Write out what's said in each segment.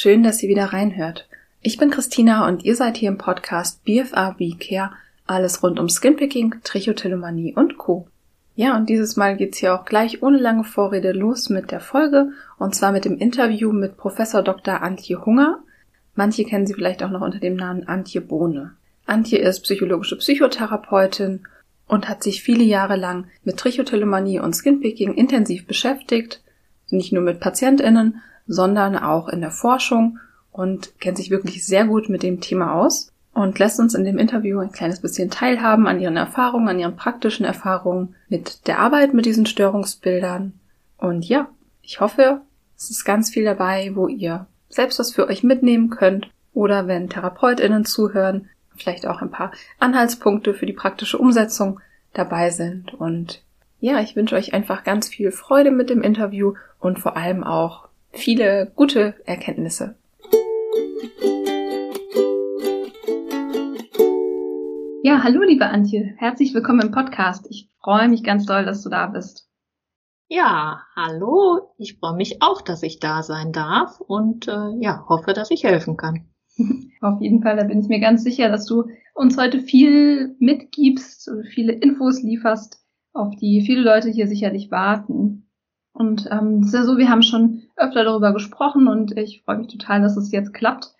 schön, dass ihr wieder reinhört. Ich bin Christina und ihr seid hier im Podcast BFA Care, alles rund um Skinpicking, Trichotillomanie und Co. Ja, und dieses Mal geht's hier auch gleich ohne lange Vorrede los mit der Folge und zwar mit dem Interview mit Professor Dr. Antje Hunger. Manche kennen sie vielleicht auch noch unter dem Namen Antje Bohne. Antje ist psychologische Psychotherapeutin und hat sich viele Jahre lang mit Trichotillomanie und Skinpicking intensiv beschäftigt, nicht nur mit PatientInnen, sondern auch in der Forschung und kennt sich wirklich sehr gut mit dem Thema aus und lässt uns in dem Interview ein kleines bisschen teilhaben an ihren Erfahrungen, an ihren praktischen Erfahrungen mit der Arbeit mit diesen Störungsbildern. Und ja, ich hoffe, es ist ganz viel dabei, wo ihr selbst was für euch mitnehmen könnt oder wenn TherapeutInnen zuhören, vielleicht auch ein paar Anhaltspunkte für die praktische Umsetzung dabei sind. Und ja, ich wünsche euch einfach ganz viel Freude mit dem Interview und vor allem auch viele gute Erkenntnisse. Ja, hallo liebe Antje, herzlich willkommen im Podcast. Ich freue mich ganz doll, dass du da bist. Ja, hallo, ich freue mich auch, dass ich da sein darf und äh, ja, hoffe, dass ich helfen kann. Auf jeden Fall, da bin ich mir ganz sicher, dass du uns heute viel mitgibst und viele Infos lieferst, auf die viele Leute hier sicherlich warten. Und ähm, es ist ja so, wir haben schon öfter darüber gesprochen und ich freue mich total, dass es jetzt klappt.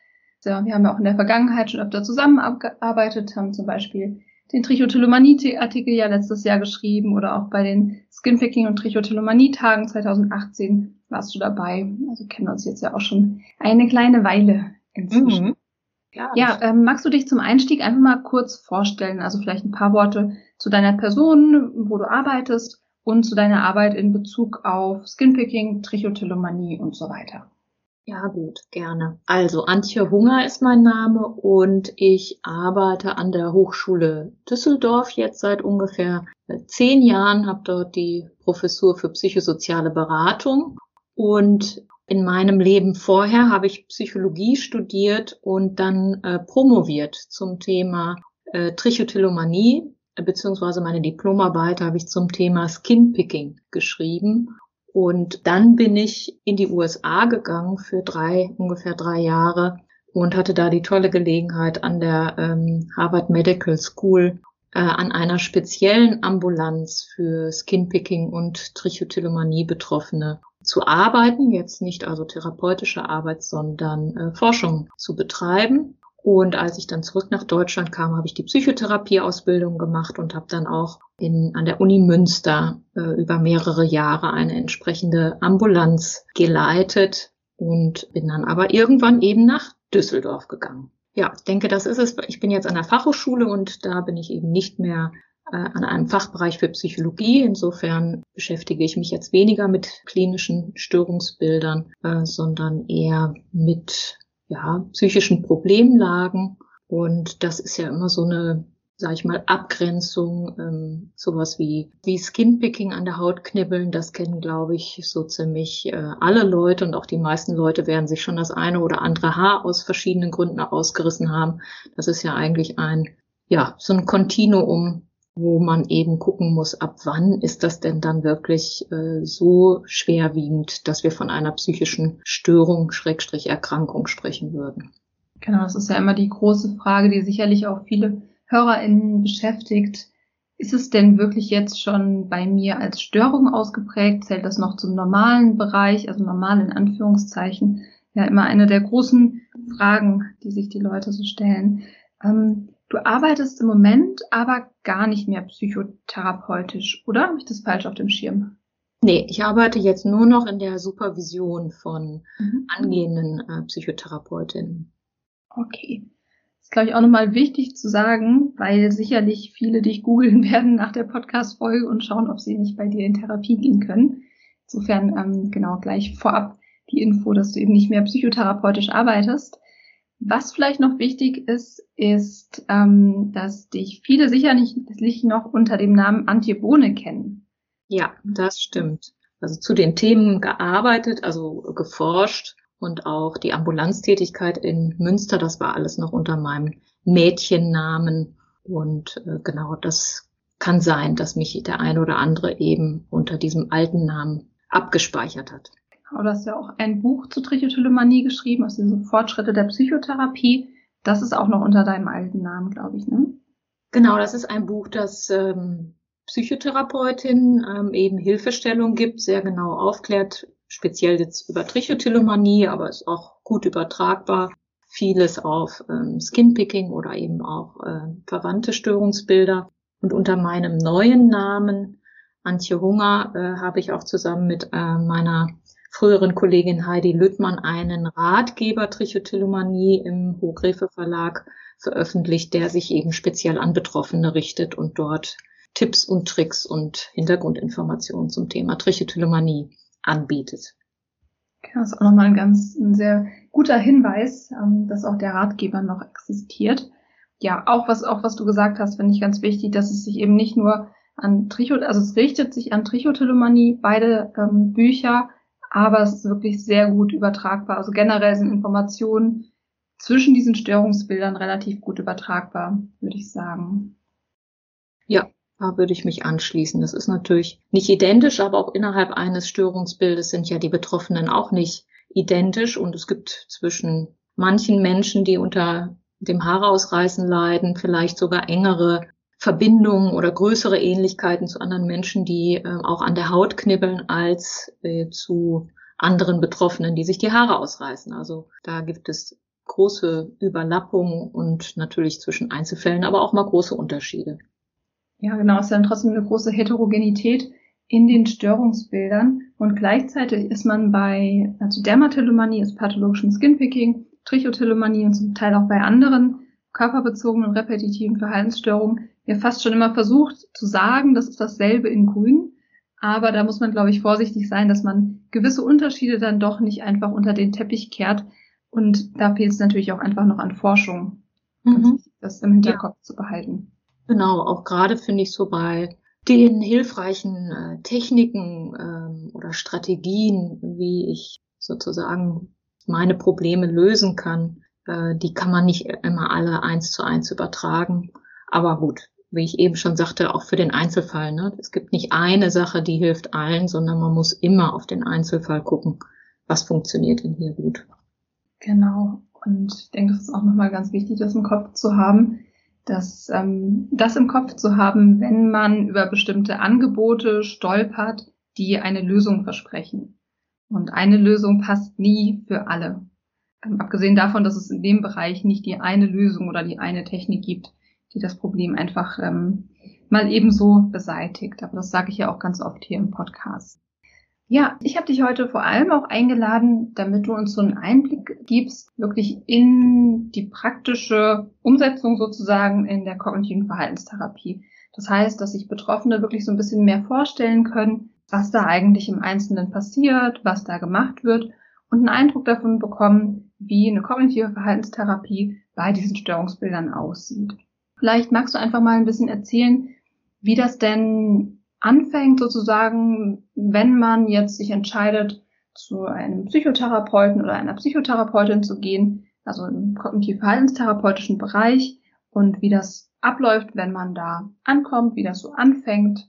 Ja, wir haben ja auch in der Vergangenheit schon öfter zusammengearbeitet, haben zum Beispiel den Trichotillomanie-Artikel ja letztes Jahr geschrieben oder auch bei den Skinpicking- und Trichotillomanie-Tagen 2018 warst du dabei. Also kennen uns jetzt ja auch schon eine kleine Weile inzwischen. Mhm. Ja, ja ähm, magst du dich zum Einstieg einfach mal kurz vorstellen? Also vielleicht ein paar Worte zu deiner Person, wo du arbeitest und zu deiner Arbeit in Bezug auf Skinpicking, Trichotillomanie und so weiter. Ja, gut, gerne. Also Antje Hunger ist mein Name und ich arbeite an der Hochschule Düsseldorf jetzt seit ungefähr zehn Jahren, habe dort die Professur für psychosoziale Beratung und in meinem Leben vorher habe ich Psychologie studiert und dann äh, promoviert zum Thema äh, Trichotillomanie, beziehungsweise meine Diplomarbeit habe ich zum Thema Skinpicking geschrieben. Und dann bin ich in die USA gegangen für drei, ungefähr drei Jahre und hatte da die tolle Gelegenheit an der ähm, Harvard Medical School äh, an einer speziellen Ambulanz für Skinpicking und Trichotillomanie Betroffene zu arbeiten, jetzt nicht also therapeutische Arbeit, sondern äh, Forschung zu betreiben. Und als ich dann zurück nach Deutschland kam, habe ich die Psychotherapieausbildung gemacht und habe dann auch in, an der Uni Münster äh, über mehrere Jahre eine entsprechende Ambulanz geleitet und bin dann aber irgendwann eben nach Düsseldorf gegangen. Ja, ich denke, das ist es. Ich bin jetzt an der Fachhochschule und da bin ich eben nicht mehr äh, an einem Fachbereich für Psychologie. Insofern beschäftige ich mich jetzt weniger mit klinischen Störungsbildern, äh, sondern eher mit ja, psychischen Problemlagen. Und das ist ja immer so eine, sag ich mal, Abgrenzung, ähm, sowas wie, wie Skinpicking an der Haut knibbeln. Das kennen, glaube ich, so ziemlich äh, alle Leute und auch die meisten Leute werden sich schon das eine oder andere Haar aus verschiedenen Gründen ausgerissen haben. Das ist ja eigentlich ein, ja, so ein Kontinuum wo man eben gucken muss, ab wann ist das denn dann wirklich äh, so schwerwiegend, dass wir von einer psychischen Störung, Schrägstrich Erkrankung sprechen würden. Genau, das ist ja immer die große Frage, die sicherlich auch viele HörerInnen beschäftigt. Ist es denn wirklich jetzt schon bei mir als Störung ausgeprägt? Zählt das noch zum normalen Bereich, also normal in Anführungszeichen? Ja, immer eine der großen Fragen, die sich die Leute so stellen. Ähm, Du arbeitest im Moment aber gar nicht mehr psychotherapeutisch, oder? Habe ich das falsch auf dem Schirm? Nee, ich arbeite jetzt nur noch in der Supervision von mhm. angehenden äh, Psychotherapeutinnen. Okay. Das ist, glaube ich, auch nochmal wichtig zu sagen, weil sicherlich viele dich googeln werden nach der Podcast-Folge und schauen, ob sie nicht bei dir in Therapie gehen können. Insofern, ähm, genau, gleich vorab die Info, dass du eben nicht mehr psychotherapeutisch arbeitest. Was vielleicht noch wichtig ist, ist, ähm, dass dich viele sicherlich noch unter dem Namen Antje Bohne kennen. Ja, das stimmt. Also zu den Themen gearbeitet, also geforscht und auch die Ambulanztätigkeit in Münster, das war alles noch unter meinem Mädchennamen. Und äh, genau das kann sein, dass mich der eine oder andere eben unter diesem alten Namen abgespeichert hat. Du hast ja auch ein Buch zur Trichotillomanie geschrieben, aus diesen Fortschritte der Psychotherapie. Das ist auch noch unter deinem alten Namen, glaube ich, ne? Genau, das ist ein Buch, das ähm, Psychotherapeutin ähm, eben Hilfestellung gibt, sehr genau aufklärt, speziell jetzt über Trichotillomanie, aber ist auch gut übertragbar. Vieles auf ähm, Skinpicking oder eben auch äh, verwandte Störungsbilder. Und unter meinem neuen Namen, Antje Hunger, äh, habe ich auch zusammen mit äh, meiner früheren Kollegin Heidi Lüttmann einen Ratgeber Trichotillomanie im Hochgräfe Verlag veröffentlicht, der sich eben speziell an Betroffene richtet und dort Tipps und Tricks und Hintergrundinformationen zum Thema Trichotillomanie anbietet. Das ist auch nochmal ein ganz ein sehr guter Hinweis, ähm, dass auch der Ratgeber noch existiert. Ja, auch was, auch was du gesagt hast, finde ich ganz wichtig, dass es sich eben nicht nur an Trichot, also es richtet sich an Trichotillomanie, beide ähm, Bücher, aber es ist wirklich sehr gut übertragbar. Also generell sind Informationen zwischen diesen Störungsbildern relativ gut übertragbar, würde ich sagen. Ja, da würde ich mich anschließen. Das ist natürlich nicht identisch, aber auch innerhalb eines Störungsbildes sind ja die Betroffenen auch nicht identisch und es gibt zwischen manchen Menschen, die unter dem Haarausreißen leiden, vielleicht sogar engere Verbindungen oder größere Ähnlichkeiten zu anderen Menschen, die äh, auch an der Haut knibbeln, als äh, zu anderen Betroffenen, die sich die Haare ausreißen. Also da gibt es große Überlappungen und natürlich zwischen Einzelfällen, aber auch mal große Unterschiede. Ja, genau, es ist dann trotzdem eine große Heterogenität in den Störungsbildern und gleichzeitig ist man bei, also Dermatillomanie ist pathologischem Skinpicking, Trichotillomanie und zum Teil auch bei anderen körperbezogenen repetitiven Verhaltensstörungen ja fast schon immer versucht zu sagen, das ist dasselbe in Grün. Aber da muss man, glaube ich, vorsichtig sein, dass man gewisse Unterschiede dann doch nicht einfach unter den Teppich kehrt. Und da fehlt es natürlich auch einfach noch an Forschung, mhm. das im Hinterkopf ja. zu behalten. Genau, auch gerade finde ich so bei den hilfreichen äh, Techniken ähm, oder Strategien, wie ich sozusagen meine Probleme lösen kann, äh, die kann man nicht immer alle eins zu eins übertragen. Aber gut, wie ich eben schon sagte, auch für den Einzelfall. Ne? Es gibt nicht eine Sache, die hilft allen, sondern man muss immer auf den Einzelfall gucken, was funktioniert denn hier gut. Genau. Und ich denke, das ist auch nochmal ganz wichtig, das im Kopf zu haben, dass ähm, das im Kopf zu haben, wenn man über bestimmte Angebote stolpert, die eine Lösung versprechen. Und eine Lösung passt nie für alle. Ähm, abgesehen davon, dass es in dem Bereich nicht die eine Lösung oder die eine Technik gibt, die das Problem einfach ähm, mal ebenso beseitigt. Aber das sage ich ja auch ganz oft hier im Podcast. Ja, ich habe dich heute vor allem auch eingeladen, damit du uns so einen Einblick gibst, wirklich in die praktische Umsetzung sozusagen in der kognitiven Verhaltenstherapie. Das heißt, dass sich Betroffene wirklich so ein bisschen mehr vorstellen können, was da eigentlich im Einzelnen passiert, was da gemacht wird und einen Eindruck davon bekommen, wie eine kognitive Verhaltenstherapie bei diesen Störungsbildern aussieht. Vielleicht magst du einfach mal ein bisschen erzählen, wie das denn anfängt sozusagen, wenn man jetzt sich entscheidet, zu einem Psychotherapeuten oder einer Psychotherapeutin zu gehen, also im kognitiv-verhaltenstherapeutischen Bereich und wie das abläuft, wenn man da ankommt, wie das so anfängt.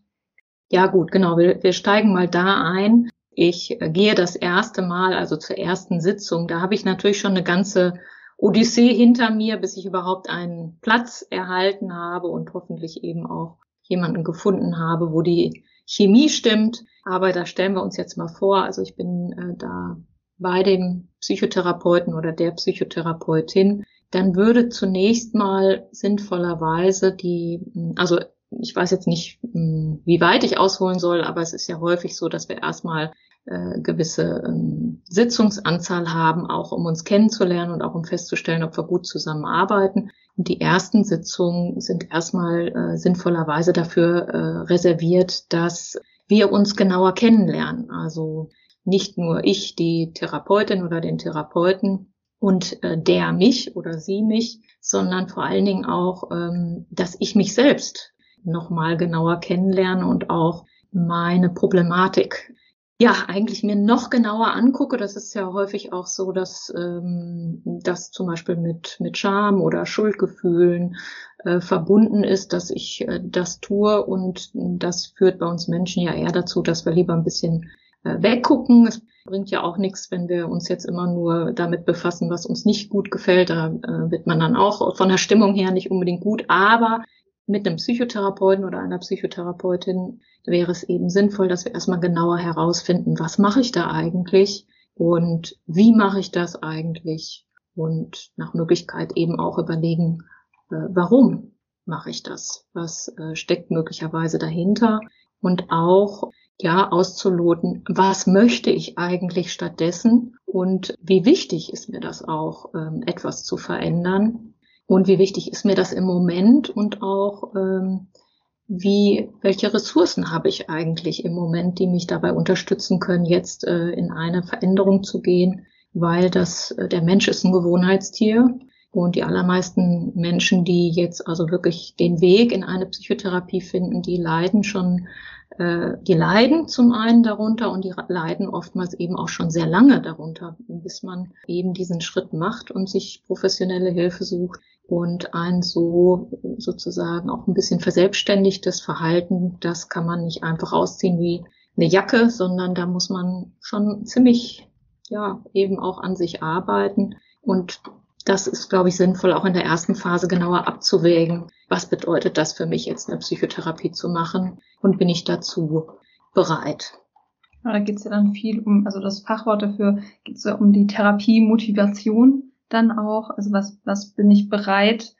Ja gut, genau. Wir, wir steigen mal da ein. Ich gehe das erste Mal, also zur ersten Sitzung. Da habe ich natürlich schon eine ganze Odyssee hinter mir, bis ich überhaupt einen Platz erhalten habe und hoffentlich eben auch jemanden gefunden habe, wo die Chemie stimmt. Aber da stellen wir uns jetzt mal vor, also ich bin äh, da bei dem Psychotherapeuten oder der Psychotherapeutin, dann würde zunächst mal sinnvollerweise die, also ich weiß jetzt nicht, hm, wie weit ich ausholen soll, aber es ist ja häufig so, dass wir erstmal äh, gewisse ähm, Sitzungsanzahl haben, auch um uns kennenzulernen und auch um festzustellen, ob wir gut zusammenarbeiten. Und die ersten Sitzungen sind erstmal äh, sinnvollerweise dafür äh, reserviert, dass wir uns genauer kennenlernen. Also nicht nur ich, die Therapeutin oder den Therapeuten und äh, der mich oder sie mich, sondern vor allen Dingen auch, ähm, dass ich mich selbst nochmal genauer kennenlerne und auch meine Problematik ja, eigentlich mir noch genauer angucke, das ist ja häufig auch so, dass ähm, das zum Beispiel mit, mit Scham oder Schuldgefühlen äh, verbunden ist, dass ich äh, das tue und das führt bei uns Menschen ja eher dazu, dass wir lieber ein bisschen äh, weggucken. Es bringt ja auch nichts, wenn wir uns jetzt immer nur damit befassen, was uns nicht gut gefällt. Da äh, wird man dann auch von der Stimmung her nicht unbedingt gut. Aber mit einem Psychotherapeuten oder einer Psychotherapeutin wäre es eben sinnvoll, dass wir erstmal genauer herausfinden, was mache ich da eigentlich und wie mache ich das eigentlich und nach Möglichkeit eben auch überlegen, äh, warum mache ich das? Was äh, steckt möglicherweise dahinter? Und auch ja auszuloten, was möchte ich eigentlich stattdessen und wie wichtig ist mir das auch, ähm, etwas zu verändern und wie wichtig ist mir das im Moment und auch ähm, wie, welche Ressourcen habe ich eigentlich im Moment, die mich dabei unterstützen können, jetzt äh, in eine Veränderung zu gehen, weil das, äh, der Mensch ist ein Gewohnheitstier und die allermeisten Menschen, die jetzt also wirklich den Weg in eine Psychotherapie finden, die leiden schon die leiden zum einen darunter und die leiden oftmals eben auch schon sehr lange darunter, bis man eben diesen Schritt macht und sich professionelle Hilfe sucht und ein so sozusagen auch ein bisschen verselbstständigtes Verhalten, das kann man nicht einfach ausziehen wie eine Jacke, sondern da muss man schon ziemlich, ja, eben auch an sich arbeiten. Und das ist, glaube ich, sinnvoll, auch in der ersten Phase genauer abzuwägen. Was bedeutet das für mich jetzt, eine Psychotherapie zu machen? Und bin ich dazu bereit? Ja, da geht es ja dann viel um, also das Fachwort dafür geht es ja um die Therapie-Motivation dann auch. Also was, was bin ich bereit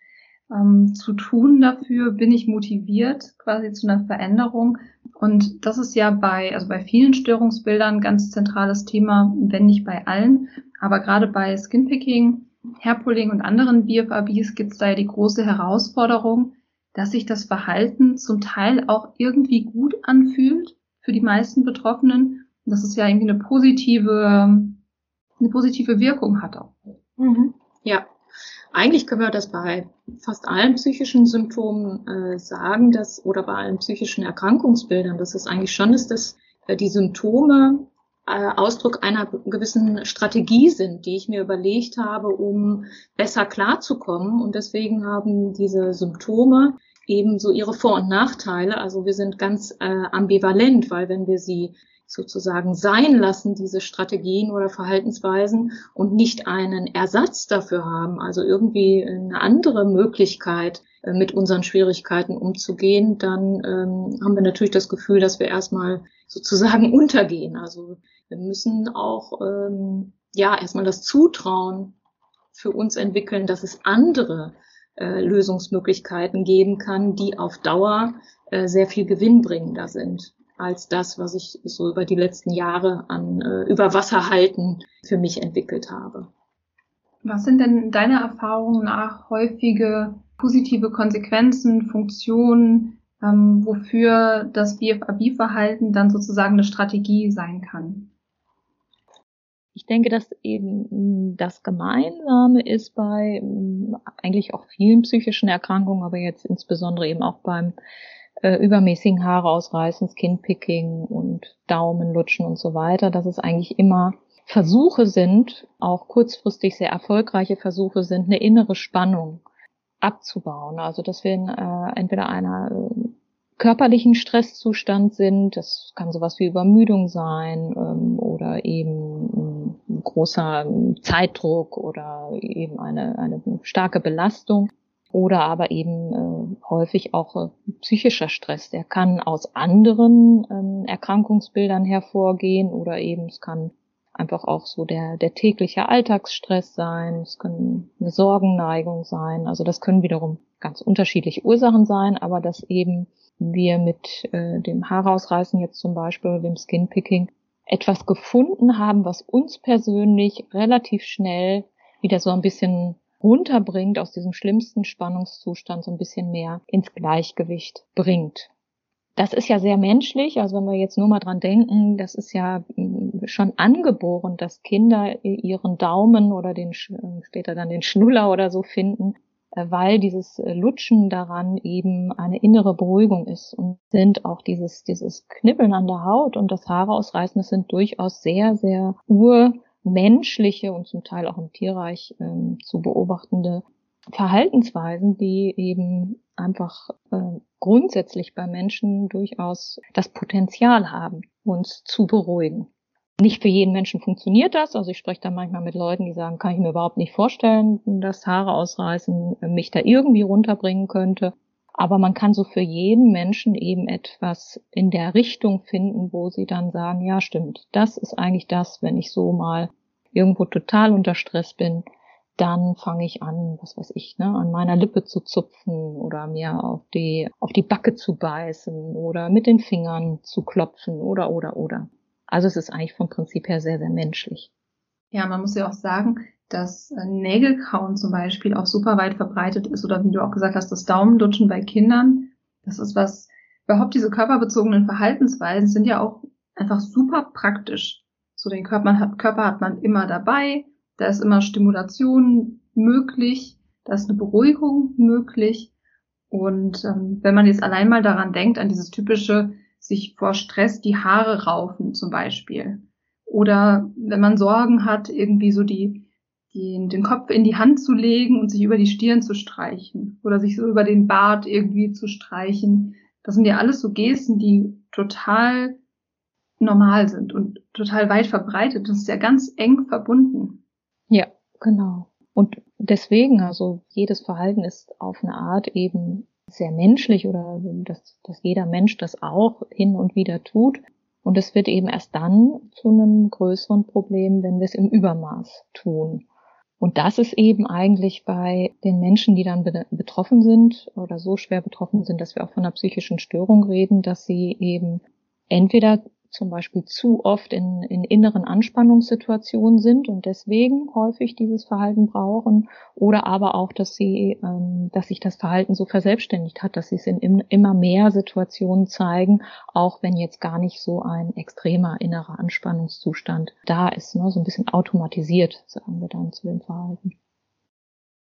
ähm, zu tun dafür? Bin ich motiviert quasi zu einer Veränderung? Und das ist ja bei, also bei vielen Störungsbildern ganz zentrales Thema, wenn nicht bei allen. Aber gerade bei Skinpicking Herpoling und anderen BFABs gibt es da ja die große Herausforderung, dass sich das Verhalten zum Teil auch irgendwie gut anfühlt für die meisten Betroffenen. Und dass es ja irgendwie eine positive, eine positive Wirkung hat auch. Mhm. Ja, eigentlich können wir das bei fast allen psychischen Symptomen äh, sagen, dass oder bei allen psychischen Erkrankungsbildern, dass es eigentlich schon ist, dass äh, die Symptome Ausdruck einer gewissen Strategie sind, die ich mir überlegt habe, um besser klarzukommen. Und deswegen haben diese Symptome eben so ihre Vor- und Nachteile. Also wir sind ganz äh, ambivalent, weil wenn wir sie sozusagen sein lassen, diese Strategien oder Verhaltensweisen und nicht einen Ersatz dafür haben, also irgendwie eine andere Möglichkeit, äh, mit unseren Schwierigkeiten umzugehen, dann ähm, haben wir natürlich das Gefühl, dass wir erstmal sozusagen untergehen. Also wir müssen auch ähm, ja erstmal das Zutrauen für uns entwickeln, dass es andere äh, Lösungsmöglichkeiten geben kann, die auf Dauer äh, sehr viel gewinnbringender sind als das, was ich so über die letzten Jahre an äh, Überwasserhalten für mich entwickelt habe. Was sind denn deiner Erfahrung nach häufige positive Konsequenzen, Funktionen, ähm, wofür das BFAB-Verhalten dann sozusagen eine Strategie sein kann? Ich denke, dass eben das Gemeinsame ist bei eigentlich auch vielen psychischen Erkrankungen, aber jetzt insbesondere eben auch beim äh, übermäßigen Haare ausreißen, Skinpicking und Daumenlutschen und so weiter, dass es eigentlich immer Versuche sind, auch kurzfristig sehr erfolgreiche Versuche sind, eine innere Spannung abzubauen. Also dass wir in äh, entweder einer äh, körperlichen Stresszustand sind, das kann sowas wie Übermüdung sein ähm, oder eben ein großer Zeitdruck oder eben eine, eine starke Belastung oder aber eben äh, häufig auch äh, psychischer Stress. Der kann aus anderen ähm, Erkrankungsbildern hervorgehen oder eben es kann einfach auch so der, der tägliche Alltagsstress sein, es können eine Sorgenneigung sein. Also das können wiederum ganz unterschiedliche Ursachen sein, aber dass eben wir mit äh, dem Haarausreißen jetzt zum Beispiel, dem Skinpicking, etwas gefunden haben, was uns persönlich relativ schnell wieder so ein bisschen runterbringt aus diesem schlimmsten Spannungszustand, so ein bisschen mehr ins Gleichgewicht bringt. Das ist ja sehr menschlich. Also wenn wir jetzt nur mal dran denken, das ist ja schon angeboren, dass Kinder ihren Daumen oder den, später dann den Schnuller oder so finden, äh, weil dieses äh, Lutschen daran eben eine innere Beruhigung ist und sind auch dieses, dieses Knibbeln an der Haut und das Haare ausreißen, das sind durchaus sehr, sehr urmenschliche und zum Teil auch im Tierreich äh, zu beobachtende Verhaltensweisen, die eben einfach äh, grundsätzlich bei Menschen durchaus das Potenzial haben, uns zu beruhigen. Nicht für jeden Menschen funktioniert das. Also ich spreche da manchmal mit Leuten, die sagen, kann ich mir überhaupt nicht vorstellen, dass Haare ausreißen mich da irgendwie runterbringen könnte. Aber man kann so für jeden Menschen eben etwas in der Richtung finden, wo sie dann sagen, ja stimmt, das ist eigentlich das, wenn ich so mal irgendwo total unter Stress bin, dann fange ich an, was weiß ich, ne, an meiner Lippe zu zupfen oder mir auf die, auf die Backe zu beißen oder mit den Fingern zu klopfen oder, oder, oder. Also es ist eigentlich vom Prinzip her sehr, sehr menschlich. Ja, man muss ja auch sagen, dass äh, Nägelkauen zum Beispiel auch super weit verbreitet ist oder wie du auch gesagt hast, das Daumendutschen bei Kindern. Das ist was, überhaupt diese körperbezogenen Verhaltensweisen sind ja auch einfach super praktisch. So den Körper hat, Körper hat man immer dabei, da ist immer Stimulation möglich, da ist eine Beruhigung möglich. Und ähm, wenn man jetzt allein mal daran denkt, an dieses typische sich vor Stress die Haare raufen zum Beispiel. Oder wenn man Sorgen hat, irgendwie so die, die, den Kopf in die Hand zu legen und sich über die Stirn zu streichen. Oder sich so über den Bart irgendwie zu streichen. Das sind ja alles so Gesten, die total normal sind und total weit verbreitet. Das ist ja ganz eng verbunden. Ja, genau. Und deswegen, also jedes Verhalten ist auf eine Art eben sehr menschlich oder dass, dass jeder Mensch das auch hin und wieder tut. Und es wird eben erst dann zu einem größeren Problem, wenn wir es im Übermaß tun. Und das ist eben eigentlich bei den Menschen, die dann betroffen sind oder so schwer betroffen sind, dass wir auch von einer psychischen Störung reden, dass sie eben entweder zum Beispiel zu oft in, in inneren Anspannungssituationen sind und deswegen häufig dieses Verhalten brauchen oder aber auch, dass sie, ähm, dass sich das Verhalten so verselbstständigt hat, dass sie es in im, immer mehr Situationen zeigen, auch wenn jetzt gar nicht so ein extremer innerer Anspannungszustand da ist, ne, so ein bisschen automatisiert, sagen wir dann zu dem Verhalten.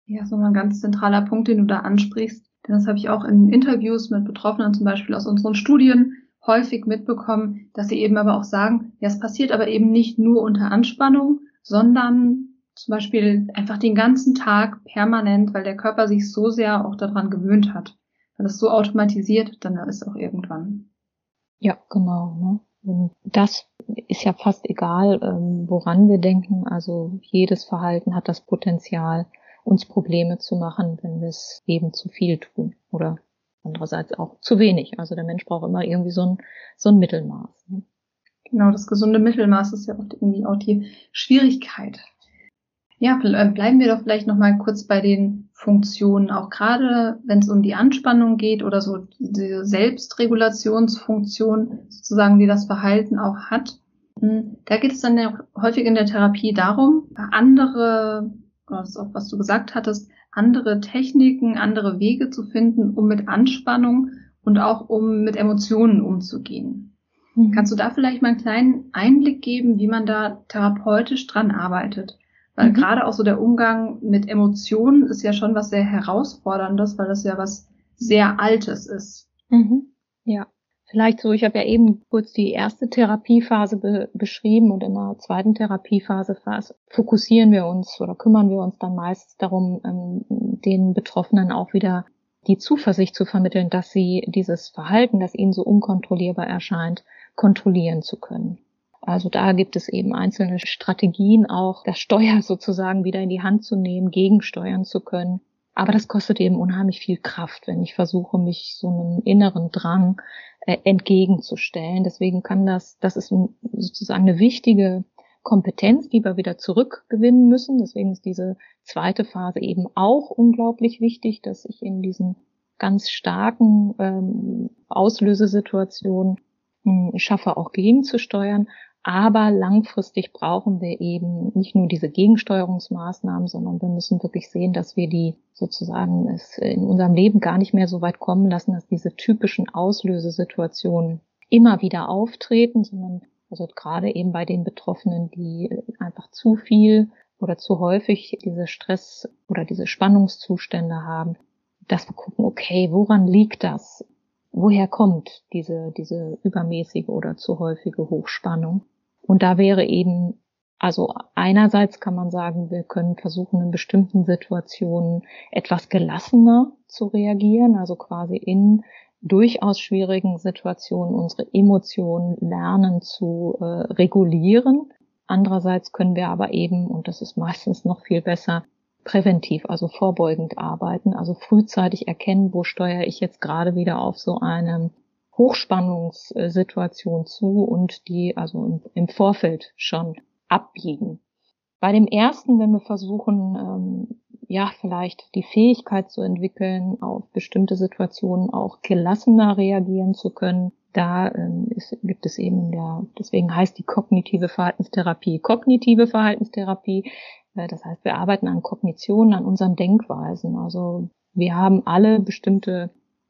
Ja, so ein ganz zentraler Punkt, den du da ansprichst. Denn das habe ich auch in Interviews mit Betroffenen zum Beispiel aus unseren Studien häufig mitbekommen, dass sie eben aber auch sagen, ja, es passiert aber eben nicht nur unter Anspannung, sondern zum Beispiel einfach den ganzen Tag permanent, weil der Körper sich so sehr auch daran gewöhnt hat. Wenn das so automatisiert, dann ist auch irgendwann. Ja, genau. Ne? Und das ist ja fast egal, ähm, woran wir denken. Also jedes Verhalten hat das Potenzial, uns Probleme zu machen, wenn wir es eben zu viel tun oder andererseits auch zu wenig. Also der Mensch braucht immer irgendwie so ein, so ein Mittelmaß. Ne? Genau, das gesunde Mittelmaß ist ja auch irgendwie auch die Schwierigkeit. Ja, äh, bleiben wir doch vielleicht noch mal kurz bei den Funktionen, auch gerade wenn es um die Anspannung geht oder so diese Selbstregulationsfunktion sozusagen, die das Verhalten auch hat. Hm, da geht es dann ja häufig in der Therapie darum, andere, das ist auch was du gesagt hattest, andere Techniken, andere Wege zu finden, um mit Anspannung und auch um mit Emotionen umzugehen. Mhm. Kannst du da vielleicht mal einen kleinen Einblick geben, wie man da therapeutisch dran arbeitet? Weil mhm. gerade auch so der Umgang mit Emotionen ist ja schon was sehr herausforderndes, weil das ja was sehr Altes ist. Mhm. Ja. Vielleicht so, ich habe ja eben kurz die erste Therapiephase be beschrieben und in der zweiten Therapiephase fokussieren wir uns oder kümmern wir uns dann meistens darum, ähm, den Betroffenen auch wieder die Zuversicht zu vermitteln, dass sie dieses Verhalten, das ihnen so unkontrollierbar erscheint, kontrollieren zu können. Also da gibt es eben einzelne Strategien, auch das Steuer sozusagen wieder in die Hand zu nehmen, gegensteuern zu können. Aber das kostet eben unheimlich viel Kraft, wenn ich versuche, mich so einem inneren Drang entgegenzustellen. Deswegen kann das, das ist ein, sozusagen eine wichtige Kompetenz, die wir wieder zurückgewinnen müssen. Deswegen ist diese zweite Phase eben auch unglaublich wichtig, dass ich in diesen ganz starken ähm, Auslösesituationen hm, schaffe, auch gegenzusteuern. Aber langfristig brauchen wir eben nicht nur diese Gegensteuerungsmaßnahmen, sondern wir müssen wirklich sehen, dass wir die sozusagen es in unserem Leben gar nicht mehr so weit kommen lassen, dass diese typischen Auslösesituationen immer wieder auftreten, sondern also gerade eben bei den Betroffenen, die einfach zu viel oder zu häufig diese Stress oder diese Spannungszustände haben, dass wir gucken, okay, woran liegt das? Woher kommt diese, diese übermäßige oder zu häufige Hochspannung? Und da wäre eben, also einerseits kann man sagen, wir können versuchen, in bestimmten Situationen etwas gelassener zu reagieren, also quasi in durchaus schwierigen Situationen unsere Emotionen lernen zu äh, regulieren. Andererseits können wir aber eben, und das ist meistens noch viel besser, präventiv, also vorbeugend arbeiten, also frühzeitig erkennen, wo steuere ich jetzt gerade wieder auf so eine Hochspannungssituation zu und die also im Vorfeld schon abbiegen. Bei dem ersten, wenn wir versuchen, ähm, ja, vielleicht die Fähigkeit zu entwickeln, auf bestimmte Situationen auch gelassener reagieren zu können, da ähm, ist, gibt es eben ja, deswegen heißt die kognitive Verhaltenstherapie kognitive Verhaltenstherapie. Äh, das heißt, wir arbeiten an Kognitionen, an unseren Denkweisen. Also wir haben alle bestimmte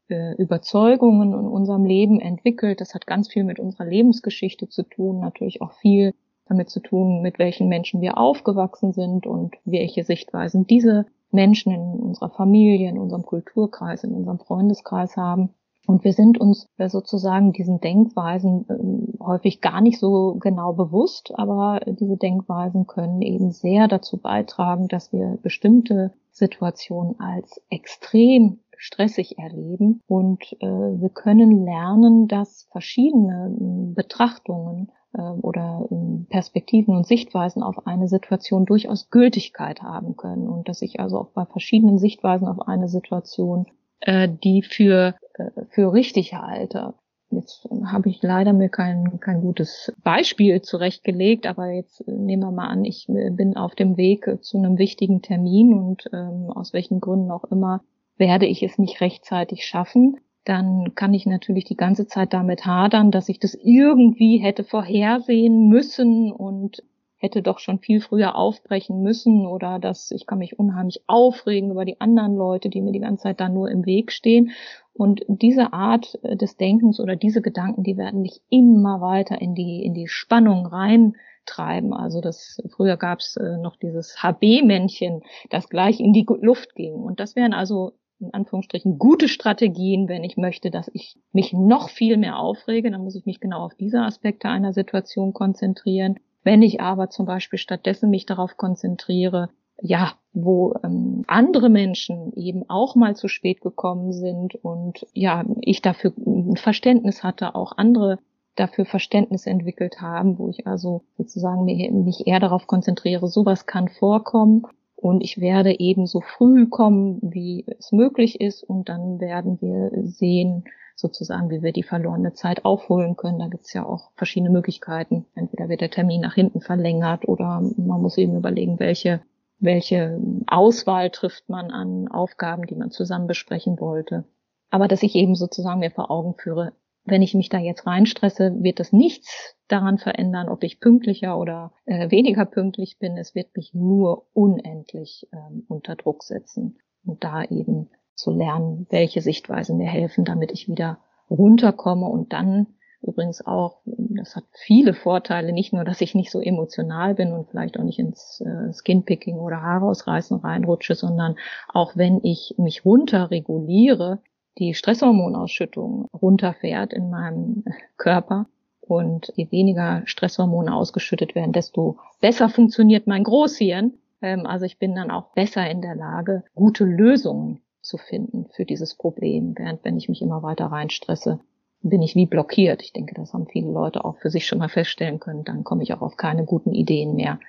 äh, Überzeugungen in unserem Leben entwickelt. Das hat ganz viel mit unserer Lebensgeschichte zu tun, natürlich auch viel damit zu tun, mit welchen Menschen wir aufgewachsen sind und welche Sichtweisen diese Menschen in unserer Familie, in unserem Kulturkreis, in unserem Freundeskreis haben. Und wir sind uns sozusagen diesen Denkweisen ähm, häufig gar nicht so genau bewusst, aber diese Denkweisen können eben sehr dazu beitragen, dass wir bestimmte Situationen als extrem stressig erleben und äh, wir können lernen, dass verschiedene äh, Betrachtungen äh, oder äh, Perspektiven und Sichtweisen auf eine Situation durchaus Gültigkeit haben können und dass ich also auch bei verschiedenen Sichtweisen auf eine Situation äh, die für äh, für richtig halte. Jetzt habe ich leider mir kein, kein gutes Beispiel zurechtgelegt, aber jetzt nehmen wir mal an, ich bin auf dem Weg zu einem wichtigen Termin und ähm, aus welchen Gründen auch immer werde ich es nicht rechtzeitig schaffen, dann kann ich natürlich die ganze Zeit damit hadern, dass ich das irgendwie hätte vorhersehen müssen und hätte doch schon viel früher aufbrechen müssen oder dass ich kann mich unheimlich aufregen über die anderen Leute, die mir die ganze Zeit da nur im Weg stehen. Und diese Art äh, des Denkens oder diese Gedanken, die werden mich immer weiter in die, in die Spannung reintreiben. Also das, früher gab es äh, noch dieses HB-Männchen, das gleich in die Luft ging. Und das wären also in Anführungsstrichen gute Strategien, wenn ich möchte, dass ich mich noch viel mehr aufrege, dann muss ich mich genau auf diese Aspekte einer Situation konzentrieren. Wenn ich aber zum Beispiel stattdessen mich darauf konzentriere, ja, wo ähm, andere Menschen eben auch mal zu spät gekommen sind und ja, ich dafür ein Verständnis hatte, auch andere dafür Verständnis entwickelt haben, wo ich also sozusagen mich eher darauf konzentriere, sowas kann vorkommen und ich werde eben so früh kommen, wie es möglich ist. Und dann werden wir sehen, sozusagen, wie wir die verlorene Zeit aufholen können. Da gibt es ja auch verschiedene Möglichkeiten. Entweder wird der Termin nach hinten verlängert oder man muss eben überlegen, welche, welche Auswahl trifft man an Aufgaben, die man zusammen besprechen wollte. Aber dass ich eben sozusagen mir vor Augen führe, wenn ich mich da jetzt reinstresse, wird das nichts daran verändern, ob ich pünktlicher oder äh, weniger pünktlich bin. Es wird mich nur unendlich ähm, unter Druck setzen. Und da eben zu lernen, welche Sichtweisen mir helfen, damit ich wieder runterkomme und dann übrigens auch, das hat viele Vorteile, nicht nur, dass ich nicht so emotional bin und vielleicht auch nicht ins äh, Skinpicking oder Haare ausreißen reinrutsche, sondern auch wenn ich mich runter reguliere, die Stresshormonausschüttung runterfährt in meinem Körper. Und je weniger Stresshormone ausgeschüttet werden, desto besser funktioniert mein Großhirn. Ähm, also ich bin dann auch besser in der Lage, gute Lösungen zu finden für dieses Problem. Während wenn ich mich immer weiter reinstresse, bin ich wie blockiert. Ich denke, das haben viele Leute auch für sich schon mal feststellen können. Dann komme ich auch auf keine guten Ideen mehr,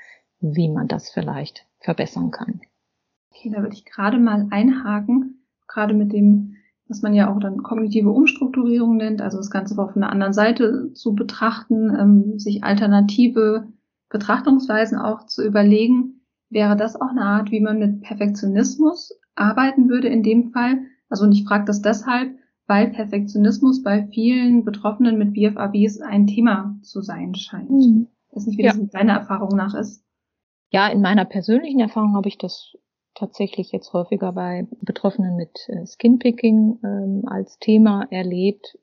wie man das vielleicht verbessern kann. Okay, da würde ich gerade mal einhaken, gerade mit dem was man ja auch dann kognitive Umstrukturierung nennt, also das Ganze auch von der anderen Seite zu betrachten, ähm, sich alternative Betrachtungsweisen auch zu überlegen, wäre das auch eine Art, wie man mit Perfektionismus arbeiten würde in dem Fall. Also und ich frage das deshalb, weil Perfektionismus bei vielen Betroffenen mit BFABs ein Thema zu sein scheint. Mhm. Ich weiß nicht, wie ja. das mit deiner Erfahrung nach ist. Ja, in meiner persönlichen Erfahrung habe ich das tatsächlich jetzt häufiger bei Betroffenen mit äh, Skinpicking ähm, als Thema erlebt,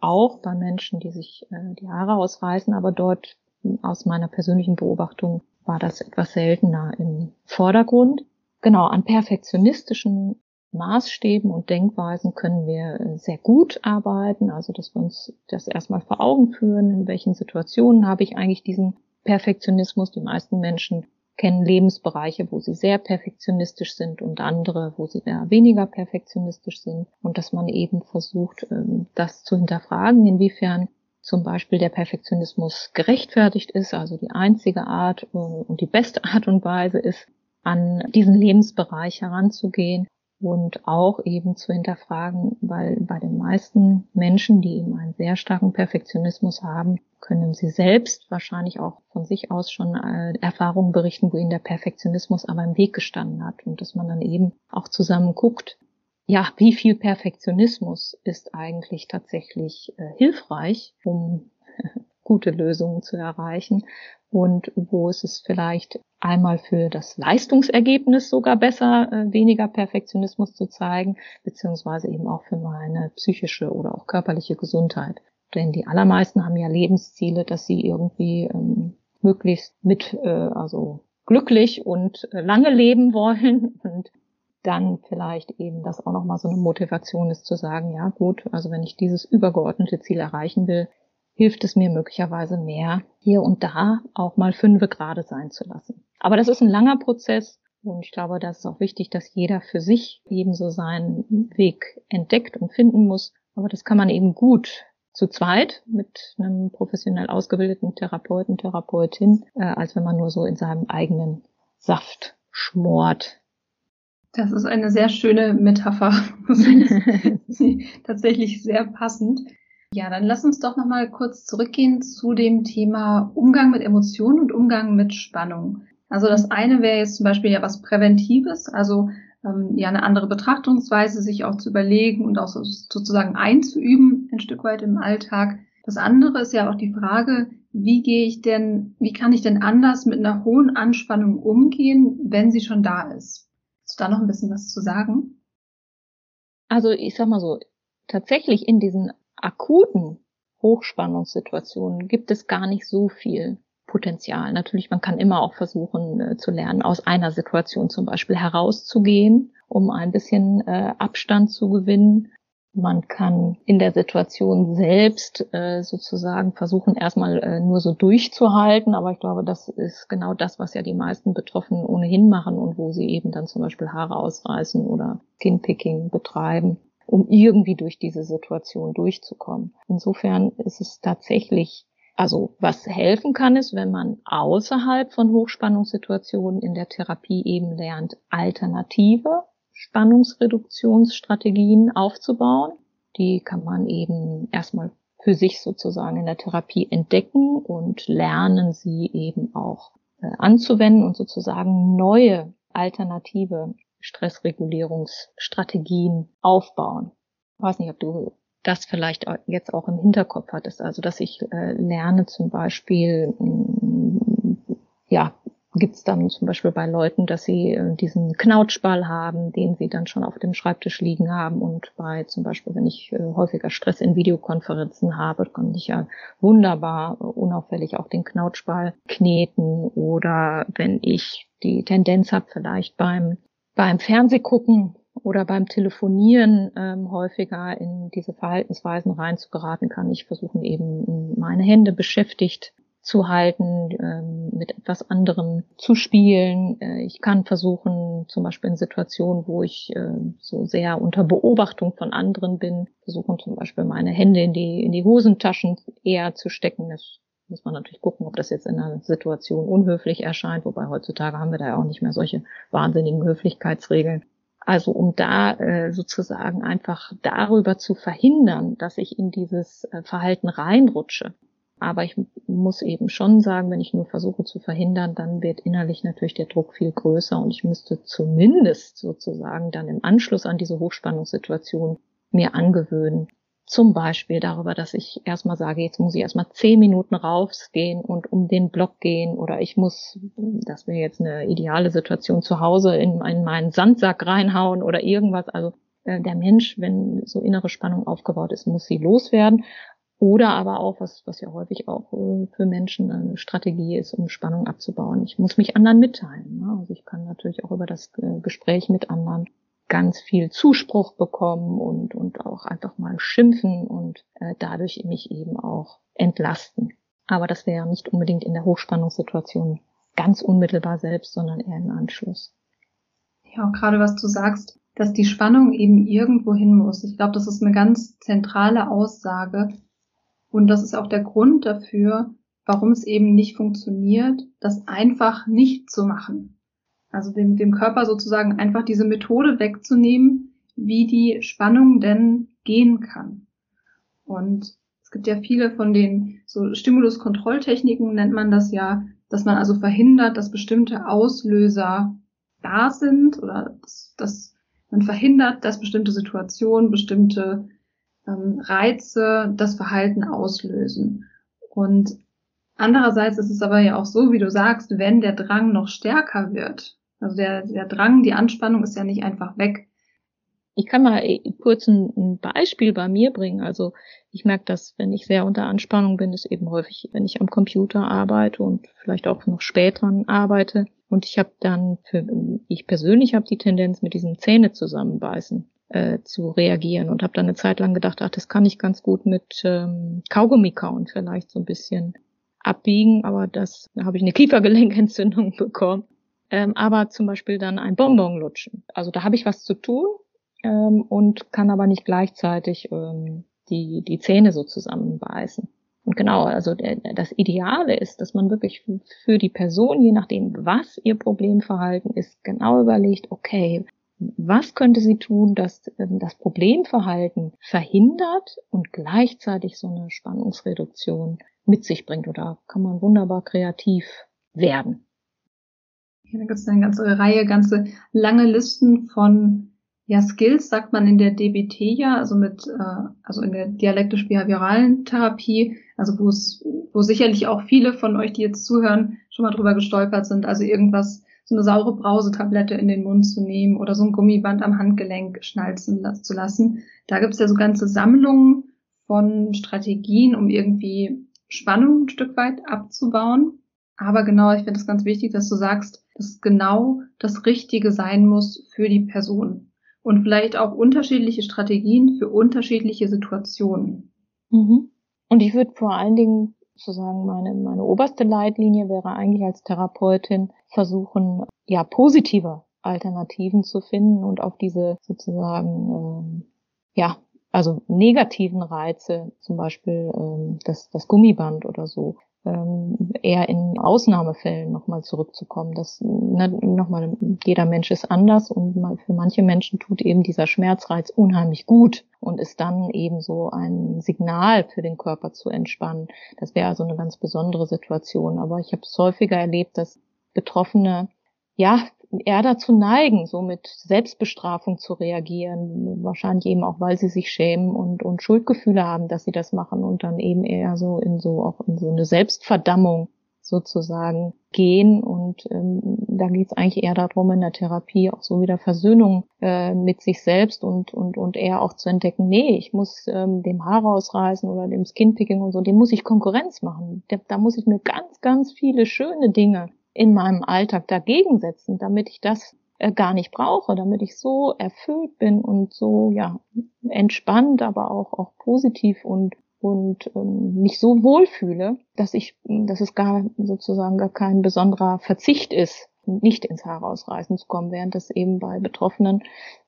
auch bei Menschen, die sich äh, die Haare ausreißen, aber dort aus meiner persönlichen Beobachtung war das etwas seltener im Vordergrund. Genau, an perfektionistischen Maßstäben und Denkweisen können wir äh, sehr gut arbeiten, also dass wir uns das erstmal vor Augen führen, in welchen Situationen habe ich eigentlich diesen Perfektionismus. Die meisten Menschen kennen Lebensbereiche, wo sie sehr perfektionistisch sind und andere, wo sie eher weniger perfektionistisch sind. Und dass man eben versucht, ähm, das zu hinterfragen, inwiefern zum Beispiel der Perfektionismus gerechtfertigt ist, also die einzige Art und die beste Art und Weise ist, an diesen Lebensbereich heranzugehen und auch eben zu hinterfragen, weil bei den meisten Menschen, die eben einen sehr starken Perfektionismus haben, können sie selbst wahrscheinlich auch von sich aus schon äh, Erfahrungen berichten, wo ihnen der Perfektionismus aber im Weg gestanden hat und dass man dann eben auch zusammen guckt, ja, wie viel Perfektionismus ist eigentlich tatsächlich äh, hilfreich, um gute Lösungen zu erreichen und wo ist es vielleicht einmal für das Leistungsergebnis sogar besser, äh, weniger Perfektionismus zu zeigen, beziehungsweise eben auch für meine psychische oder auch körperliche Gesundheit. Denn die allermeisten haben ja Lebensziele, dass sie irgendwie ähm, möglichst mit, äh, also glücklich und äh, lange leben wollen und dann vielleicht eben das auch nochmal so eine Motivation ist zu sagen, ja gut, also wenn ich dieses übergeordnete Ziel erreichen will, hilft es mir möglicherweise mehr, hier und da auch mal fünfe gerade sein zu lassen. Aber das ist ein langer Prozess und ich glaube, das ist auch wichtig, dass jeder für sich ebenso seinen Weg entdeckt und finden muss. Aber das kann man eben gut zu zweit mit einem professionell ausgebildeten Therapeuten, Therapeutin, äh, als wenn man nur so in seinem eigenen Saft schmort. Das ist eine sehr schöne Metapher. tatsächlich sehr passend. Ja, dann lass uns doch noch mal kurz zurückgehen zu dem Thema Umgang mit Emotionen und Umgang mit Spannung. Also das eine wäre jetzt zum Beispiel ja was Präventives, also ähm, ja eine andere Betrachtungsweise, sich auch zu überlegen und auch so, sozusagen einzuüben, ein Stück weit im Alltag. Das andere ist ja auch die Frage, wie gehe ich denn, wie kann ich denn anders mit einer hohen Anspannung umgehen, wenn sie schon da ist? Hast du da noch ein bisschen was zu sagen? Also ich sag mal so, tatsächlich in diesen akuten Hochspannungssituationen gibt es gar nicht so viel Potenzial. Natürlich, man kann immer auch versuchen äh, zu lernen, aus einer Situation zum Beispiel herauszugehen, um ein bisschen äh, Abstand zu gewinnen. Man kann in der Situation selbst äh, sozusagen versuchen, erstmal äh, nur so durchzuhalten. Aber ich glaube, das ist genau das, was ja die meisten Betroffenen ohnehin machen und wo sie eben dann zum Beispiel Haare ausreißen oder Skinpicking betreiben um irgendwie durch diese Situation durchzukommen. Insofern ist es tatsächlich, also was helfen kann, ist, wenn man außerhalb von Hochspannungssituationen in der Therapie eben lernt, alternative Spannungsreduktionsstrategien aufzubauen. Die kann man eben erstmal für sich sozusagen in der Therapie entdecken und lernen sie eben auch äh, anzuwenden und sozusagen neue alternative Stressregulierungsstrategien aufbauen. Ich weiß nicht, ob du das vielleicht jetzt auch im Hinterkopf hattest. Also, dass ich äh, lerne zum Beispiel, mm, ja, gibt es dann zum Beispiel bei Leuten, dass sie äh, diesen Knautschball haben, den sie dann schon auf dem Schreibtisch liegen haben. Und bei zum Beispiel, wenn ich äh, häufiger Stress in Videokonferenzen habe, kann ich ja wunderbar äh, unauffällig auch den Knautschball kneten. Oder wenn ich die Tendenz habe, vielleicht beim beim Fernsehgucken oder beim Telefonieren ähm, häufiger in diese Verhaltensweisen reinzugeraten, kann ich versuchen, eben meine Hände beschäftigt zu halten, ähm, mit etwas anderem zu spielen. Äh, ich kann versuchen, zum Beispiel in Situationen, wo ich äh, so sehr unter Beobachtung von anderen bin, versuchen zum Beispiel meine Hände in die, in die Hosentaschen eher zu stecken. Das muss man natürlich gucken, ob das jetzt in einer Situation unhöflich erscheint, wobei heutzutage haben wir da ja auch nicht mehr solche wahnsinnigen Höflichkeitsregeln. Also um da äh, sozusagen einfach darüber zu verhindern, dass ich in dieses äh, Verhalten reinrutsche. Aber ich muss eben schon sagen, wenn ich nur versuche zu verhindern, dann wird innerlich natürlich der Druck viel größer und ich müsste zumindest sozusagen dann im Anschluss an diese Hochspannungssituation mir angewöhnen, zum Beispiel darüber, dass ich erstmal sage, jetzt muss ich erstmal zehn Minuten rausgehen und um den Block gehen oder ich muss, das wäre jetzt eine ideale Situation zu Hause, in, in meinen Sandsack reinhauen oder irgendwas. Also äh, der Mensch, wenn so innere Spannung aufgebaut ist, muss sie loswerden. Oder aber auch, was, was ja häufig auch äh, für Menschen eine Strategie ist, um Spannung abzubauen. Ich muss mich anderen mitteilen. Ne? Also ich kann natürlich auch über das äh, Gespräch mit anderen ganz viel Zuspruch bekommen und, und auch einfach mal schimpfen und äh, dadurch mich eben auch entlasten. Aber das wäre nicht unbedingt in der Hochspannungssituation ganz unmittelbar selbst, sondern eher im Anschluss. Ja, auch gerade was du sagst, dass die Spannung eben irgendwo hin muss. Ich glaube, das ist eine ganz zentrale Aussage. Und das ist auch der Grund dafür, warum es eben nicht funktioniert, das einfach nicht zu machen. Also dem, dem Körper sozusagen einfach diese Methode wegzunehmen, wie die Spannung denn gehen kann. Und es gibt ja viele von den so Stimuluskontrolltechniken nennt man das ja, dass man also verhindert, dass bestimmte Auslöser da sind oder dass, dass man verhindert, dass bestimmte Situationen, bestimmte ähm, Reize das Verhalten auslösen. Und andererseits ist es aber ja auch so, wie du sagst, wenn der Drang noch stärker wird, also der, der Drang, die Anspannung ist ja nicht einfach weg. Ich kann mal äh, kurz ein, Beispiel bei mir bringen. Also ich merke, dass wenn ich sehr unter Anspannung bin, ist eben häufig, wenn ich am Computer arbeite und vielleicht auch noch später arbeite. Und ich habe dann, für, ich persönlich habe die Tendenz, mit diesen Zähne zusammenbeißen äh, zu reagieren und habe dann eine Zeit lang gedacht, ach, das kann ich ganz gut mit ähm, Kaugummi kauen, vielleicht so ein bisschen abbiegen, aber das da habe ich eine Kiefergelenkentzündung bekommen. Ähm, aber zum Beispiel dann ein Bonbon lutschen. Also da habe ich was zu tun ähm, und kann aber nicht gleichzeitig ähm, die, die Zähne so zusammenbeißen. Und genau, also der, das Ideale ist, dass man wirklich für die Person, je nachdem, was ihr Problemverhalten ist, genau überlegt, okay, was könnte sie tun, dass ähm, das Problemverhalten verhindert und gleichzeitig so eine Spannungsreduktion mit sich bringt? Oder kann man wunderbar kreativ werden? Ja, da gibt es eine ganze Reihe, ganze lange Listen von ja, Skills, sagt man in der DBT ja, also mit, äh, also in der dialektisch-behavioralen Therapie, also wo es, wo sicherlich auch viele von euch, die jetzt zuhören, schon mal drüber gestolpert sind, also irgendwas so eine saure Brausetablette in den Mund zu nehmen oder so ein Gummiband am Handgelenk schnalzen zu lassen. Da gibt es ja so ganze Sammlungen von Strategien, um irgendwie Spannung ein Stück weit abzubauen. Aber genau, ich finde es ganz wichtig, dass du sagst, dass genau das Richtige sein muss für die Person. Und vielleicht auch unterschiedliche Strategien für unterschiedliche Situationen. Mhm. Und ich würde vor allen Dingen sozusagen meine, meine oberste Leitlinie wäre eigentlich als Therapeutin versuchen, ja, positive Alternativen zu finden und auf diese sozusagen, ähm, ja, also negativen Reize, zum Beispiel ähm, das, das Gummiband oder so, eher in Ausnahmefällen nochmal zurückzukommen. Das ne, nochmal, jeder Mensch ist anders und für manche Menschen tut eben dieser Schmerzreiz unheimlich gut und ist dann eben so ein Signal für den Körper zu entspannen. Das wäre also eine ganz besondere Situation. Aber ich habe es häufiger erlebt, dass Betroffene ja eher dazu neigen, so mit Selbstbestrafung zu reagieren. Wahrscheinlich eben auch, weil sie sich schämen und, und Schuldgefühle haben, dass sie das machen und dann eben eher so in so auch in so eine Selbstverdammung sozusagen gehen. Und ähm, da geht es eigentlich eher darum, in der Therapie auch so wieder Versöhnung äh, mit sich selbst und, und, und eher auch zu entdecken, nee, ich muss ähm, dem Haar rausreißen oder dem Skinpicking und so, dem muss ich Konkurrenz machen. Da, da muss ich mir ganz, ganz viele schöne Dinge in meinem Alltag dagegen setzen, damit ich das äh, gar nicht brauche, damit ich so erfüllt bin und so ja entspannt, aber auch auch positiv und und ähm, mich so wohlfühle, dass ich, dass es gar sozusagen gar kein besonderer Verzicht ist, nicht ins Haar rausreißen zu kommen, während das eben bei Betroffenen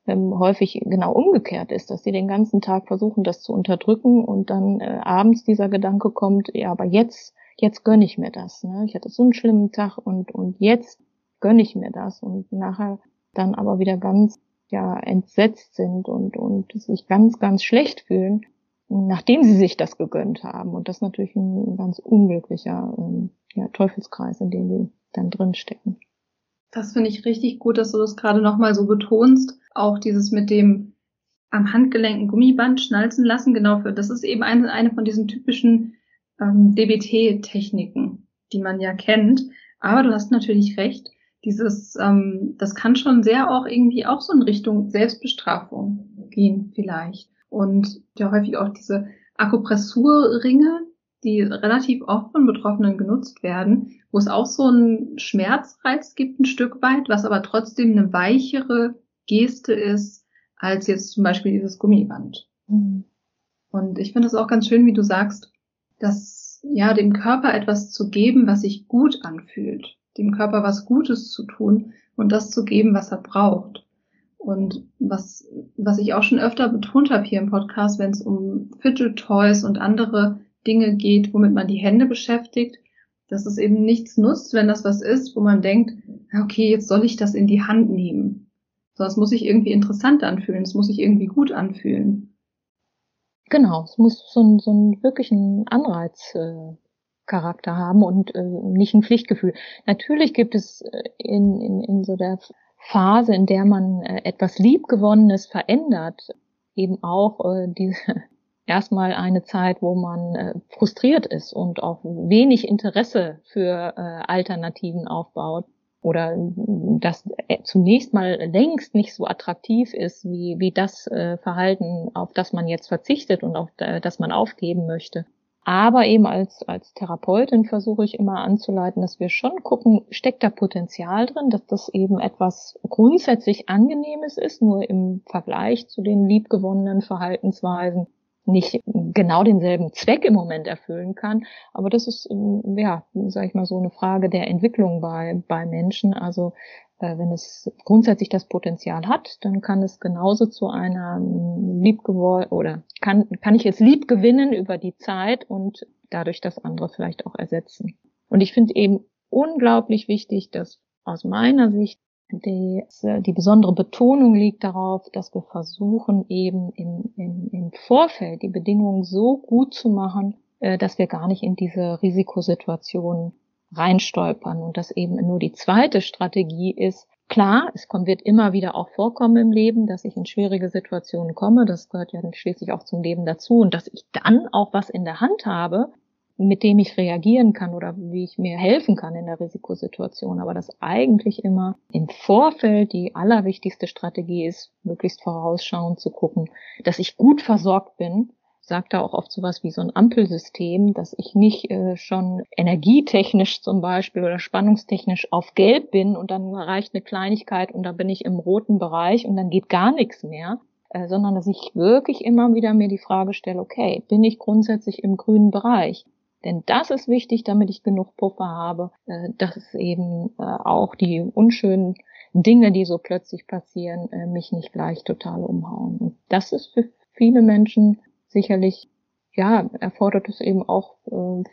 ähm, häufig genau umgekehrt ist, dass sie den ganzen Tag versuchen, das zu unterdrücken und dann äh, abends dieser Gedanke kommt, ja, aber jetzt jetzt gönne ich mir das. Ne? Ich hatte so einen schlimmen Tag und, und jetzt gönne ich mir das und nachher dann aber wieder ganz ja entsetzt sind und, und sich ganz, ganz schlecht fühlen, nachdem sie sich das gegönnt haben. Und das ist natürlich ein ganz unglücklicher ähm, ja, Teufelskreis, in dem die dann drinstecken. Das finde ich richtig gut, dass du das gerade nochmal so betonst. Auch dieses mit dem am Handgelenk ein Gummiband schnalzen lassen, genau für, das ist eben eine, eine von diesen typischen ähm, DBT-Techniken, die man ja kennt. Aber du hast natürlich recht, dieses, ähm, das kann schon sehr auch irgendwie auch so in Richtung Selbstbestrafung gehen vielleicht. Und ja häufig auch diese Akupressurringe, die relativ oft von Betroffenen genutzt werden, wo es auch so einen Schmerzreiz gibt ein Stück weit, was aber trotzdem eine weichere Geste ist als jetzt zum Beispiel dieses Gummiband. Mhm. Und ich finde es auch ganz schön, wie du sagst, dass ja dem Körper etwas zu geben, was sich gut anfühlt. dem Körper was Gutes zu tun und das zu geben, was er braucht. Und was, was ich auch schon öfter betont habe hier im Podcast, wenn es um Fidget Toys und andere Dinge geht, womit man die Hände beschäftigt, dass es eben nichts nutzt, wenn das was ist, wo man denkt, okay, jetzt soll ich das in die Hand nehmen. Sondern es muss sich irgendwie interessant anfühlen, es muss sich irgendwie gut anfühlen. Genau, es muss so, ein, so einen wirklichen Anreizcharakter äh, haben und äh, nicht ein Pflichtgefühl. Natürlich gibt es äh, in, in, in so der Phase, in der man äh, etwas Liebgewonnenes verändert, eben auch äh, diese erstmal eine Zeit, wo man äh, frustriert ist und auch wenig Interesse für äh, Alternativen aufbaut oder das äh, zunächst mal längst nicht so attraktiv ist wie, wie das äh, Verhalten, auf das man jetzt verzichtet und auf äh, das man aufgeben möchte. Aber eben als, als Therapeutin versuche ich immer anzuleiten, dass wir schon gucken, steckt da Potenzial drin, dass das eben etwas grundsätzlich Angenehmes ist, nur im Vergleich zu den liebgewonnenen Verhaltensweisen nicht genau denselben Zweck im Moment erfüllen kann. Aber das ist, ähm, ja, sage ich mal, so eine Frage der Entwicklung bei, bei Menschen. Also äh, wenn es grundsätzlich das Potenzial hat, dann kann es genauso zu einer ähm, Liebgewoll oder kann, kann ich es lieb gewinnen über die Zeit und dadurch das andere vielleicht auch ersetzen. Und ich finde eben unglaublich wichtig, dass aus meiner Sicht die, die besondere Betonung liegt darauf, dass wir versuchen, eben im, im, im Vorfeld die Bedingungen so gut zu machen, äh, dass wir gar nicht in diese Risikosituation reinstolpern und dass eben nur die zweite Strategie ist, Klar, es wird immer wieder auch vorkommen im Leben, dass ich in schwierige Situationen komme. Das gehört ja schließlich auch zum Leben dazu. Und dass ich dann auch was in der Hand habe, mit dem ich reagieren kann oder wie ich mir helfen kann in der Risikosituation. Aber das eigentlich immer im Vorfeld die allerwichtigste Strategie ist, möglichst vorausschauend zu gucken, dass ich gut versorgt bin. Sagt da auch oft sowas wie so ein Ampelsystem, dass ich nicht äh, schon energietechnisch zum Beispiel oder spannungstechnisch auf Gelb bin und dann reicht eine Kleinigkeit und dann bin ich im roten Bereich und dann geht gar nichts mehr, äh, sondern dass ich wirklich immer wieder mir die Frage stelle, okay, bin ich grundsätzlich im grünen Bereich? Denn das ist wichtig, damit ich genug Puffer habe, äh, dass es eben äh, auch die unschönen Dinge, die so plötzlich passieren, äh, mich nicht gleich total umhauen. Und das ist für viele Menschen sicherlich, ja, erfordert es eben auch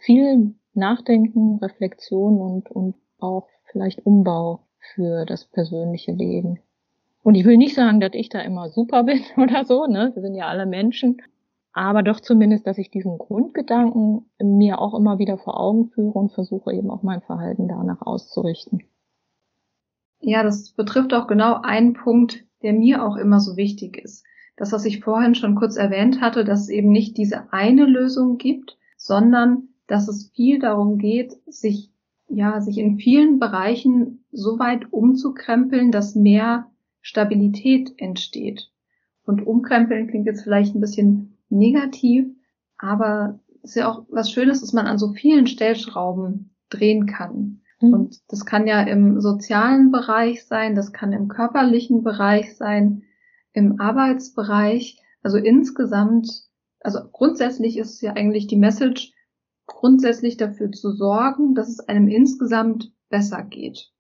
viel Nachdenken, Reflexion und, und auch vielleicht Umbau für das persönliche Leben. Und ich will nicht sagen, dass ich da immer super bin oder so, ne? Wir sind ja alle Menschen aber doch zumindest, dass ich diesen Grundgedanken mir auch immer wieder vor Augen führe und versuche eben auch mein Verhalten danach auszurichten. Ja, das betrifft auch genau einen Punkt, der mir auch immer so wichtig ist. Das, was ich vorhin schon kurz erwähnt hatte, dass es eben nicht diese eine Lösung gibt, sondern dass es viel darum geht, sich, ja, sich in vielen Bereichen so weit umzukrempeln, dass mehr Stabilität entsteht. Und umkrempeln klingt jetzt vielleicht ein bisschen negativ, aber es ist ja auch was Schönes, dass man an so vielen Stellschrauben drehen kann. Mhm. Und das kann ja im sozialen Bereich sein, das kann im körperlichen Bereich sein, im Arbeitsbereich. Also insgesamt, also grundsätzlich ist es ja eigentlich die Message, grundsätzlich dafür zu sorgen, dass es einem insgesamt besser geht.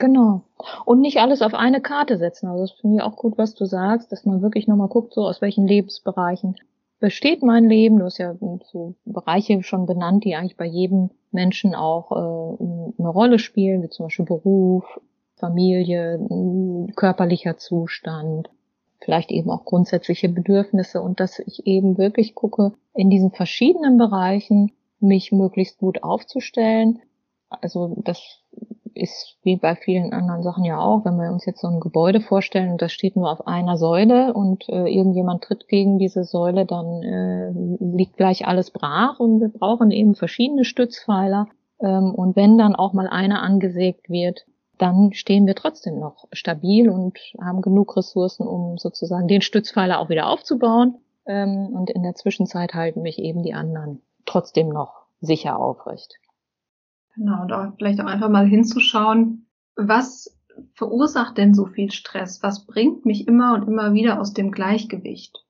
Genau. Und nicht alles auf eine Karte setzen. Also das finde ich auch gut, was du sagst, dass man wirklich nochmal guckt, so aus welchen Lebensbereichen besteht mein Leben. Du hast ja so Bereiche schon benannt, die eigentlich bei jedem Menschen auch äh, eine Rolle spielen, wie zum Beispiel Beruf, Familie, körperlicher Zustand, vielleicht eben auch grundsätzliche Bedürfnisse und dass ich eben wirklich gucke, in diesen verschiedenen Bereichen mich möglichst gut aufzustellen. Also das ist wie bei vielen anderen Sachen ja auch, wenn wir uns jetzt so ein Gebäude vorstellen das steht nur auf einer Säule und äh, irgendjemand tritt gegen diese Säule, dann äh, liegt gleich alles brach und wir brauchen eben verschiedene Stützpfeiler. Ähm, und wenn dann auch mal einer angesägt wird, dann stehen wir trotzdem noch stabil und haben genug Ressourcen, um sozusagen den Stützpfeiler auch wieder aufzubauen. Ähm, und in der Zwischenzeit halten mich eben die anderen trotzdem noch sicher aufrecht. Genau, und auch vielleicht auch einfach mal hinzuschauen, was verursacht denn so viel Stress? Was bringt mich immer und immer wieder aus dem Gleichgewicht?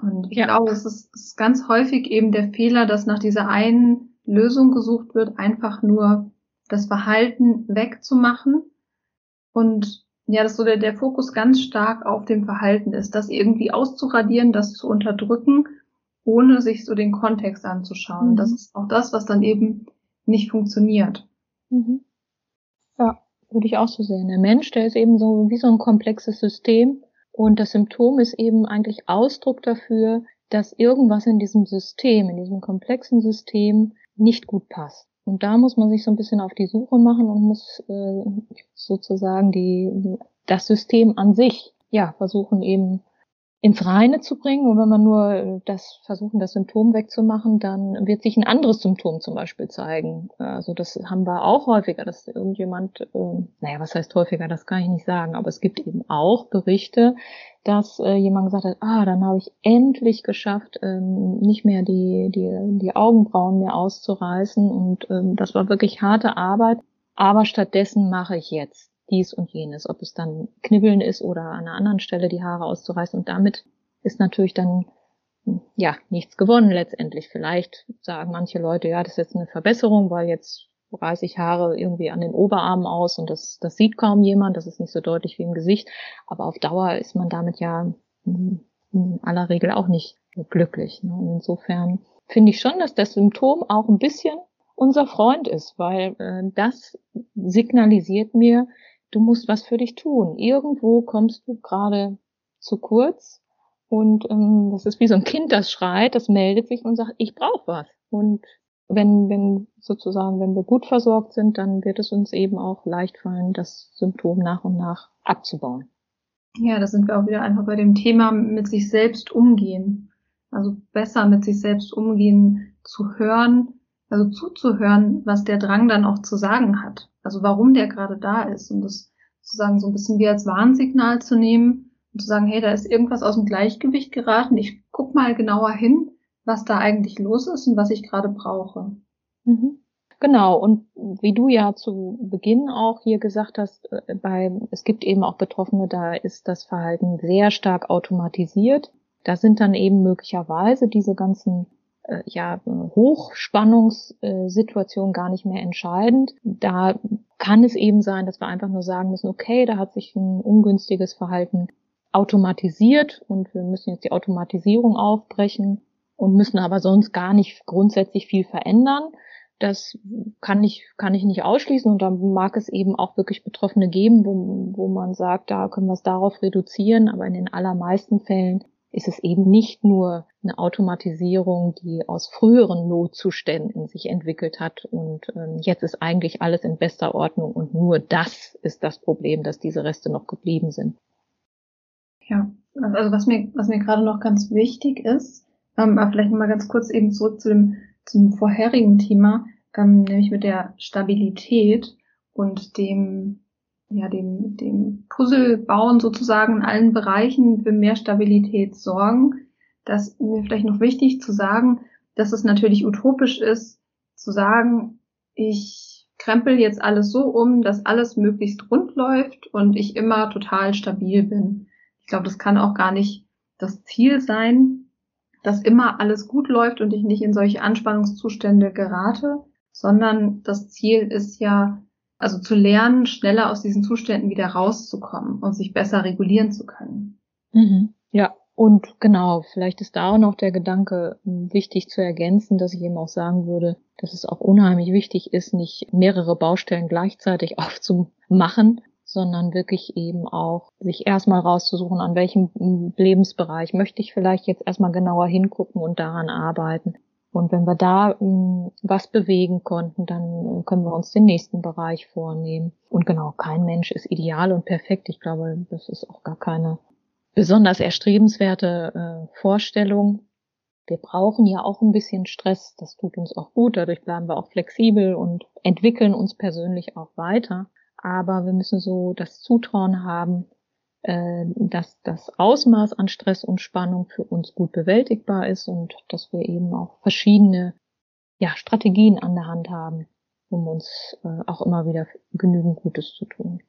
Und ich ja. glaube, es ist, ist ganz häufig eben der Fehler, dass nach dieser einen Lösung gesucht wird, einfach nur das Verhalten wegzumachen und ja, dass so der, der Fokus ganz stark auf dem Verhalten ist, das irgendwie auszuradieren, das zu unterdrücken, ohne sich so den Kontext anzuschauen. Mhm. Das ist auch das, was dann eben nicht funktioniert. Mhm. Ja, würde ich auch so sehen. Der Mensch, der ist eben so wie so ein komplexes System und das Symptom ist eben eigentlich Ausdruck dafür, dass irgendwas in diesem System, in diesem komplexen System nicht gut passt. Und da muss man sich so ein bisschen auf die Suche machen und muss äh, sozusagen die, das System an sich ja versuchen eben ins Reine zu bringen. Und wenn man nur äh, das versuchen, das Symptom wegzumachen, dann wird sich ein anderes Symptom zum Beispiel zeigen. Also das haben wir auch häufiger, dass irgendjemand, äh, naja, was heißt häufiger, das kann ich nicht sagen, aber es gibt eben auch Berichte, dass äh, jemand gesagt hat, ah, dann habe ich endlich geschafft, ähm, nicht mehr die, die, die Augenbrauen mehr auszureißen. Und ähm, das war wirklich harte Arbeit. Aber stattdessen mache ich jetzt dies und jenes, ob es dann Knibbeln ist oder an einer anderen Stelle die Haare auszureißen. Und damit ist natürlich dann ja nichts gewonnen letztendlich. Vielleicht sagen manche Leute, ja, das ist jetzt eine Verbesserung, weil jetzt reiße ich Haare irgendwie an den Oberarmen aus und das, das sieht kaum jemand, das ist nicht so deutlich wie im Gesicht. Aber auf Dauer ist man damit ja in aller Regel auch nicht glücklich. Ne? Und insofern finde ich schon, dass das Symptom auch ein bisschen unser Freund ist, weil äh, das signalisiert mir, du musst was für dich tun. Irgendwo kommst du gerade zu kurz und ähm, das ist wie so ein Kind, das schreit, das meldet sich und sagt, ich brauche was. Und wenn, wenn sozusagen, wenn wir gut versorgt sind, dann wird es uns eben auch leicht fallen, das Symptom nach und nach abzubauen. Ja, da sind wir auch wieder einfach bei dem Thema mit sich selbst umgehen. Also besser mit sich selbst umgehen, zu hören, also zuzuhören, was der Drang dann auch zu sagen hat. Also warum der gerade da ist und das sozusagen so ein bisschen wie als Warnsignal zu nehmen und zu sagen, hey, da ist irgendwas aus dem Gleichgewicht geraten. Ich guck mal genauer hin, was da eigentlich los ist und was ich gerade brauche. Mhm. Genau, und wie du ja zu Beginn auch hier gesagt hast, äh, bei, es gibt eben auch Betroffene, da ist das Verhalten sehr stark automatisiert. Da sind dann eben möglicherweise diese ganzen äh, ja, Hochspannungssituation gar nicht mehr entscheidend. Da kann es eben sein, dass wir einfach nur sagen müssen, okay, da hat sich ein ungünstiges Verhalten automatisiert und wir müssen jetzt die Automatisierung aufbrechen und müssen aber sonst gar nicht grundsätzlich viel verändern. Das kann ich, kann ich nicht ausschließen und dann mag es eben auch wirklich Betroffene geben, wo, wo man sagt, da können wir es darauf reduzieren, aber in den allermeisten Fällen ist es eben nicht nur eine Automatisierung, die aus früheren Notzuständen sich entwickelt hat und ähm, jetzt ist eigentlich alles in bester Ordnung und nur das ist das Problem, dass diese Reste noch geblieben sind. Ja, also was mir, was mir gerade noch ganz wichtig ist, ähm, aber vielleicht nochmal ganz kurz eben zurück zu dem, zum vorherigen Thema, ähm, nämlich mit der Stabilität und dem ja, dem, dem Puzzle bauen sozusagen in allen Bereichen für mehr Stabilität sorgen. Das ist mir vielleicht noch wichtig zu sagen, dass es natürlich utopisch ist, zu sagen, ich krempel jetzt alles so um, dass alles möglichst rund läuft und ich immer total stabil bin. Ich glaube, das kann auch gar nicht das Ziel sein, dass immer alles gut läuft und ich nicht in solche Anspannungszustände gerate, sondern das Ziel ist ja, also zu lernen, schneller aus diesen Zuständen wieder rauszukommen und sich besser regulieren zu können. Mhm. Ja, und genau, vielleicht ist da auch noch der Gedanke hm, wichtig zu ergänzen, dass ich eben auch sagen würde, dass es auch unheimlich wichtig ist, nicht mehrere Baustellen gleichzeitig aufzumachen, sondern wirklich eben auch sich erstmal rauszusuchen, an welchem Lebensbereich möchte ich vielleicht jetzt erstmal genauer hingucken und daran arbeiten. Und wenn wir da mh, hm, was bewegen konnten, dann können wir uns den nächsten Bereich vornehmen. Und genau, kein Mensch ist ideal und perfekt. Ich glaube, das ist auch gar keine besonders erstrebenswerte äh, Vorstellung. Wir brauchen ja auch ein bisschen Stress. Das tut uns auch gut. Dadurch bleiben wir auch flexibel und entwickeln uns persönlich auch weiter. Aber wir müssen so das Zutrauen haben, äh, dass das Ausmaß an Stress und Spannung für uns gut bewältigbar ist und dass wir eben auch verschiedene ja, Strategien an der Hand haben, um uns äh, auch immer wieder genügend Gutes zu tun.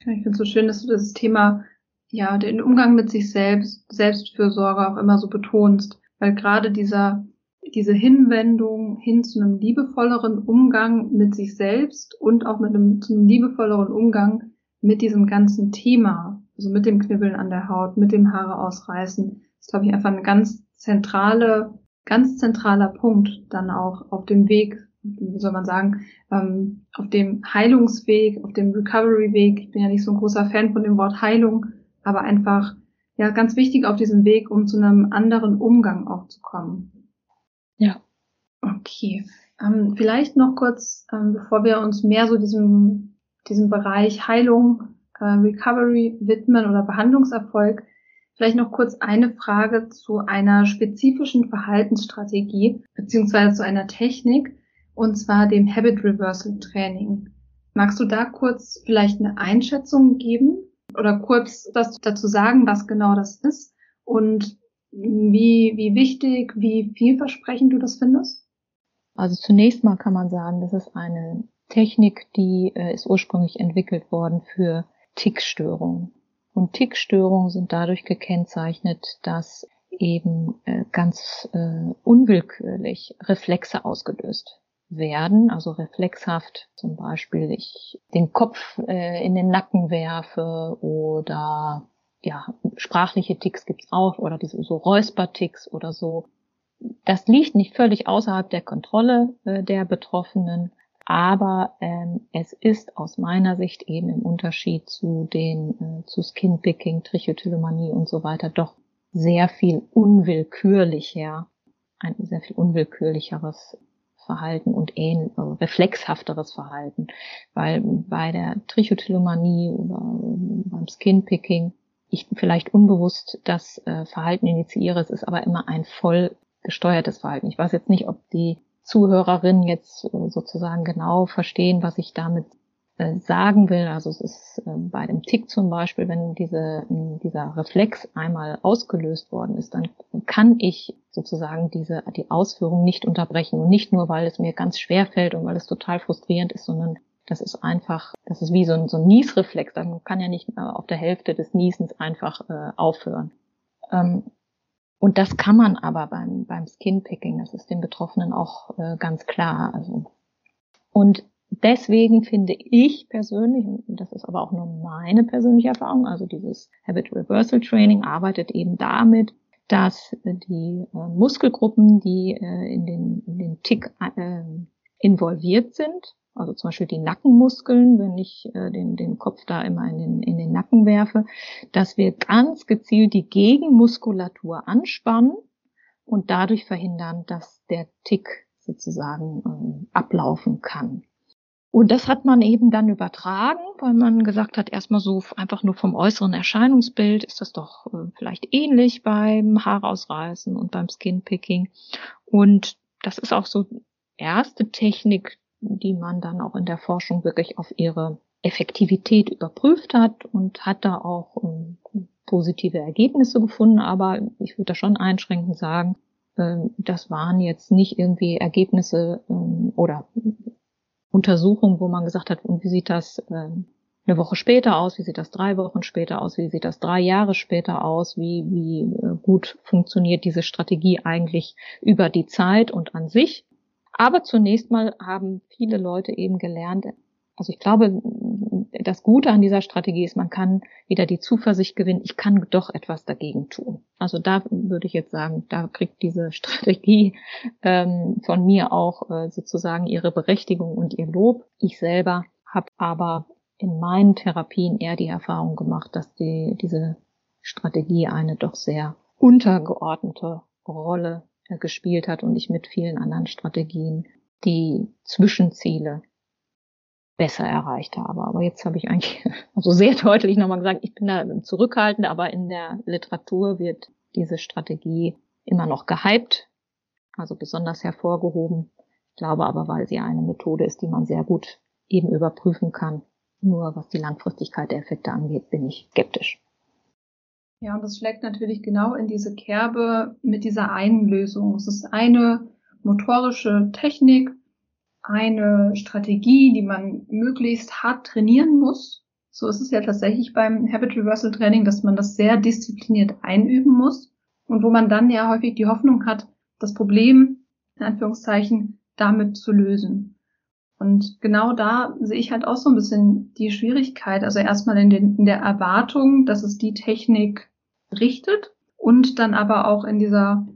Ich finde es so schön, dass du das Thema, ja, den Umgang mit sich selbst, Selbstfürsorge auch immer so betonst, weil gerade dieser, diese Hinwendung hin zu einem liebevolleren Umgang mit sich selbst und auch mit einem, zu einem liebevolleren Umgang mit diesem ganzen Thema, also mit dem Knibbeln an der Haut, mit dem Haare ausreißen, ist, glaube ich, einfach eine ganz zentrale, ganz zentraler Punkt dann auch auf dem Weg, wie soll man sagen, ähm, auf dem Heilungsweg, auf dem Recovery-Weg. Ich bin ja nicht so ein großer Fan von dem Wort Heilung, aber einfach ja ganz wichtig auf diesem Weg, um zu einem anderen Umgang auch zu kommen. Ja. Okay. Ähm, vielleicht noch kurz, ähm, bevor wir uns mehr so diesem, diesem Bereich Heilung, äh, Recovery widmen oder Behandlungserfolg, vielleicht noch kurz eine Frage zu einer spezifischen Verhaltensstrategie beziehungsweise zu einer Technik, und zwar dem Habit Reversal Training. Magst du da kurz vielleicht eine Einschätzung geben? oder kurz das dazu sagen, was genau das ist und wie, wie wichtig, wie vielversprechend du das findest? Also zunächst mal kann man sagen, das ist eine Technik, die äh, ist ursprünglich entwickelt worden für Tickstörungen. Und Tickstörungen sind dadurch gekennzeichnet, dass eben äh, ganz äh, unwillkürlich Reflexe ausgelöst werden, also reflexhaft, zum Beispiel ich den Kopf äh, in den Nacken werfe oder ja, sprachliche Ticks gibt's auch oder diese so Räusperticks oder so. Das liegt nicht völlig außerhalb der Kontrolle der Betroffenen, aber ähm, es ist aus meiner Sicht eben im Unterschied zu den äh, zu Skinpicking, Trichotillomanie und so weiter doch sehr viel unwillkürlicher, ein sehr viel unwillkürlicheres Verhalten und ähn, also reflexhafteres Verhalten. Weil bei der Trichotillomanie oder beim Skinpicking ich vielleicht unbewusst das äh, Verhalten initiiere. Es ist aber immer ein voll gesteuertes Verhalten. Ich weiß jetzt nicht, ob die Zuhörerinnen jetzt äh, sozusagen genau verstehen, was ich damit äh, sagen will. Also es ist äh, bei dem Tick zum Beispiel, wenn diese, dieser Reflex einmal ausgelöst worden ist, dann kann ich sozusagen diese, die Ausführung nicht unterbrechen. Und nicht nur, weil es mir ganz schwer fällt und weil es total frustrierend ist, sondern das ist einfach, das ist wie so ein, so ein Niesreflex. Man kann ja nicht auf der Hälfte des Niesens einfach äh, aufhören. Ähm, und das kann man aber beim, beim Skinpicking, das ist den Betroffenen auch äh, ganz klar. Also, und deswegen finde ich persönlich, und das ist aber auch nur meine persönliche Erfahrung, also dieses Habit Reversal Training arbeitet eben damit, dass die äh, Muskelgruppen, die äh, in, den, in den Tick äh, involviert sind, also zum Beispiel die Nackenmuskeln, wenn ich äh, den, den Kopf da immer in den, in den Nacken werfe, dass wir ganz gezielt die Gegenmuskulatur anspannen und dadurch verhindern, dass der Tick sozusagen ähm, ablaufen kann. Und das hat man eben dann übertragen, weil man gesagt hat, erstmal so einfach nur vom äußeren Erscheinungsbild ist das doch äh, vielleicht ähnlich beim Haarausreißen und beim Skinpicking. Und das ist auch so erste Technik, die man dann auch in der Forschung wirklich auf ihre Effektivität überprüft hat und hat da auch um, ähm, positive Ergebnisse gefunden. Aber ich würde da schon einschränkend sagen, äh, das waren jetzt nicht irgendwie Ergebnisse ähm, oder Untersuchung, wo man gesagt hat, und wie sieht das äh, eine Woche später aus, wie sieht das drei Wochen später aus, wie sieht das drei Jahre später aus, wie, wie äh, gut funktioniert diese Strategie eigentlich über die Zeit und an sich. Aber zunächst mal haben viele Leute eben gelernt, also ich glaube, das Gute an dieser Strategie ist, man kann wieder die Zuversicht gewinnen, ich kann doch etwas dagegen tun. Also da würde ich jetzt sagen, da kriegt diese Strategie ähm, von mir auch äh, sozusagen ihre Berechtigung und ihr Lob. Ich selber habe aber in meinen Therapien eher die Erfahrung gemacht, dass die, diese Strategie eine doch sehr untergeordnete Rolle gespielt hat und ich mit vielen anderen Strategien die Zwischenziele besser erreicht habe. Aber jetzt habe ich eigentlich also sehr deutlich nochmal gesagt, ich bin da zurückhaltend, aber in der Literatur wird diese Strategie immer noch gehypt, also besonders hervorgehoben. Ich glaube aber, weil sie eine Methode ist, die man sehr gut eben überprüfen kann. Nur was die Langfristigkeit der Effekte angeht, bin ich skeptisch. Ja, und das schlägt natürlich genau in diese Kerbe mit dieser einen Lösung. Es ist eine motorische Technik, eine Strategie, die man möglichst hart trainieren muss. So ist es ja tatsächlich beim Habit Reversal Training, dass man das sehr diszipliniert einüben muss und wo man dann ja häufig die Hoffnung hat, das Problem in Anführungszeichen, damit zu lösen. Und genau da sehe ich halt auch so ein bisschen die Schwierigkeit. Also erstmal in, den, in der Erwartung, dass es die Technik richtet und dann aber auch in dieser,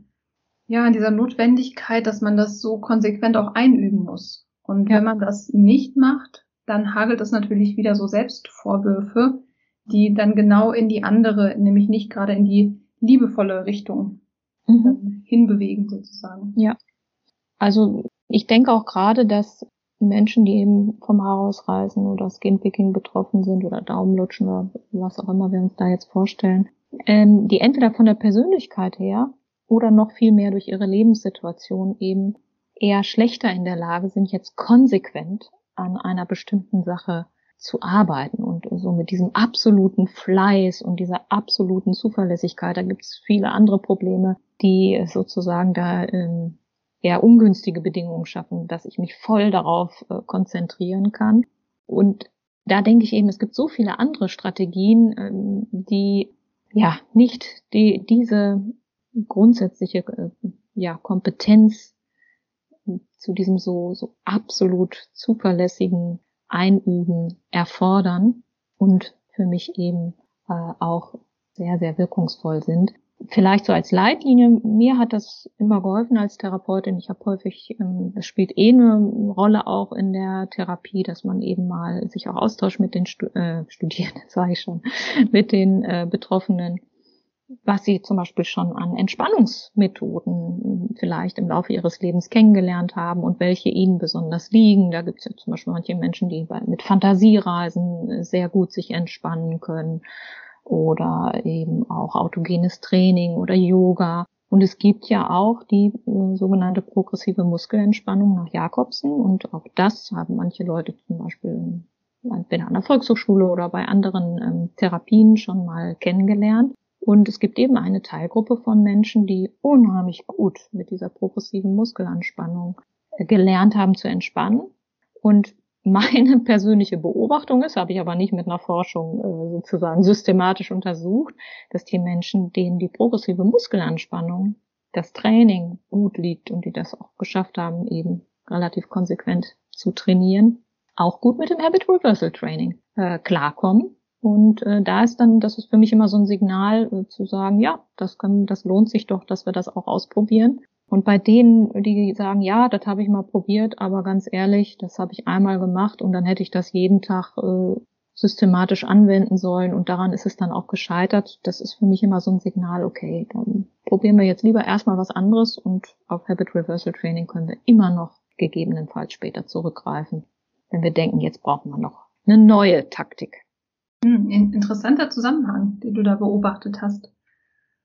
ja, in dieser Notwendigkeit, dass man das so konsequent auch einüben muss. Und ja. wenn man das nicht macht, dann hagelt es natürlich wieder so Selbstvorwürfe, die dann genau in die andere, nämlich nicht gerade in die liebevolle Richtung mhm. hinbewegen sozusagen. Ja. Also ich denke auch gerade, dass Menschen, die eben vom Haar ausreißen oder Skinpicking betroffen sind oder Daumenlutschen oder was auch immer wir uns da jetzt vorstellen, ähm, die entweder von der Persönlichkeit her oder noch viel mehr durch ihre Lebenssituation eben eher schlechter in der Lage sind, jetzt konsequent an einer bestimmten Sache zu arbeiten und so mit diesem absoluten Fleiß und dieser absoluten Zuverlässigkeit. Da gibt es viele andere Probleme, die sozusagen da ähm, eher ungünstige Bedingungen schaffen, dass ich mich voll darauf äh, konzentrieren kann. Und da denke ich eben, es gibt so viele andere Strategien, ähm, die ja nicht die, diese grundsätzliche äh, ja, Kompetenz zu diesem so, so absolut zuverlässigen Einüben erfordern und für mich eben äh, auch sehr, sehr wirkungsvoll sind. Vielleicht so als Leitlinie, mir hat das immer geholfen als Therapeutin. Ich habe häufig, ähm, es spielt eh eine Rolle auch in der Therapie, dass man eben mal sich auch austauscht mit den Stu äh, Studierenden, sage ich schon, mit den äh, Betroffenen was sie zum Beispiel schon an Entspannungsmethoden vielleicht im Laufe ihres Lebens kennengelernt haben und welche ihnen besonders liegen. Da gibt es ja zum Beispiel manche Menschen, die mit Fantasiereisen sehr gut sich entspannen können oder eben auch autogenes Training oder Yoga. Und es gibt ja auch die äh, sogenannte progressive Muskelentspannung nach Jakobsen und auch das haben manche Leute zum Beispiel entweder an der Volkshochschule oder bei anderen ähm, Therapien schon mal kennengelernt. Und es gibt eben eine Teilgruppe von Menschen, die unheimlich gut mit dieser progressiven Muskelanspannung äh, gelernt haben zu entspannen. Und meine persönliche Beobachtung ist, habe ich aber nicht mit einer Forschung äh, sozusagen systematisch untersucht, dass die Menschen, denen die progressive Muskelanspannung, das Training gut liegt und die das auch geschafft haben, eben relativ konsequent zu trainieren, auch gut mit dem Habit Reversal Training äh, klarkommen und äh, da ist dann, das ist für mich immer so ein Signal äh, zu sagen, ja, das kann, das lohnt sich doch, dass wir das auch ausprobieren. Und bei denen, die sagen, ja, das habe ich mal probiert, aber ganz ehrlich, das habe ich einmal gemacht und dann hätte ich das jeden Tag äh, systematisch anwenden sollen und daran ist es dann auch gescheitert. Das ist für mich immer so ein Signal, okay, dann probieren wir jetzt lieber erstmal was anderes und auf Habit Reversal Training können wir immer noch gegebenenfalls später zurückgreifen, wenn wir denken, jetzt brauchen wir noch eine neue Taktik. Hm, interessanter Zusammenhang, den du da beobachtet hast.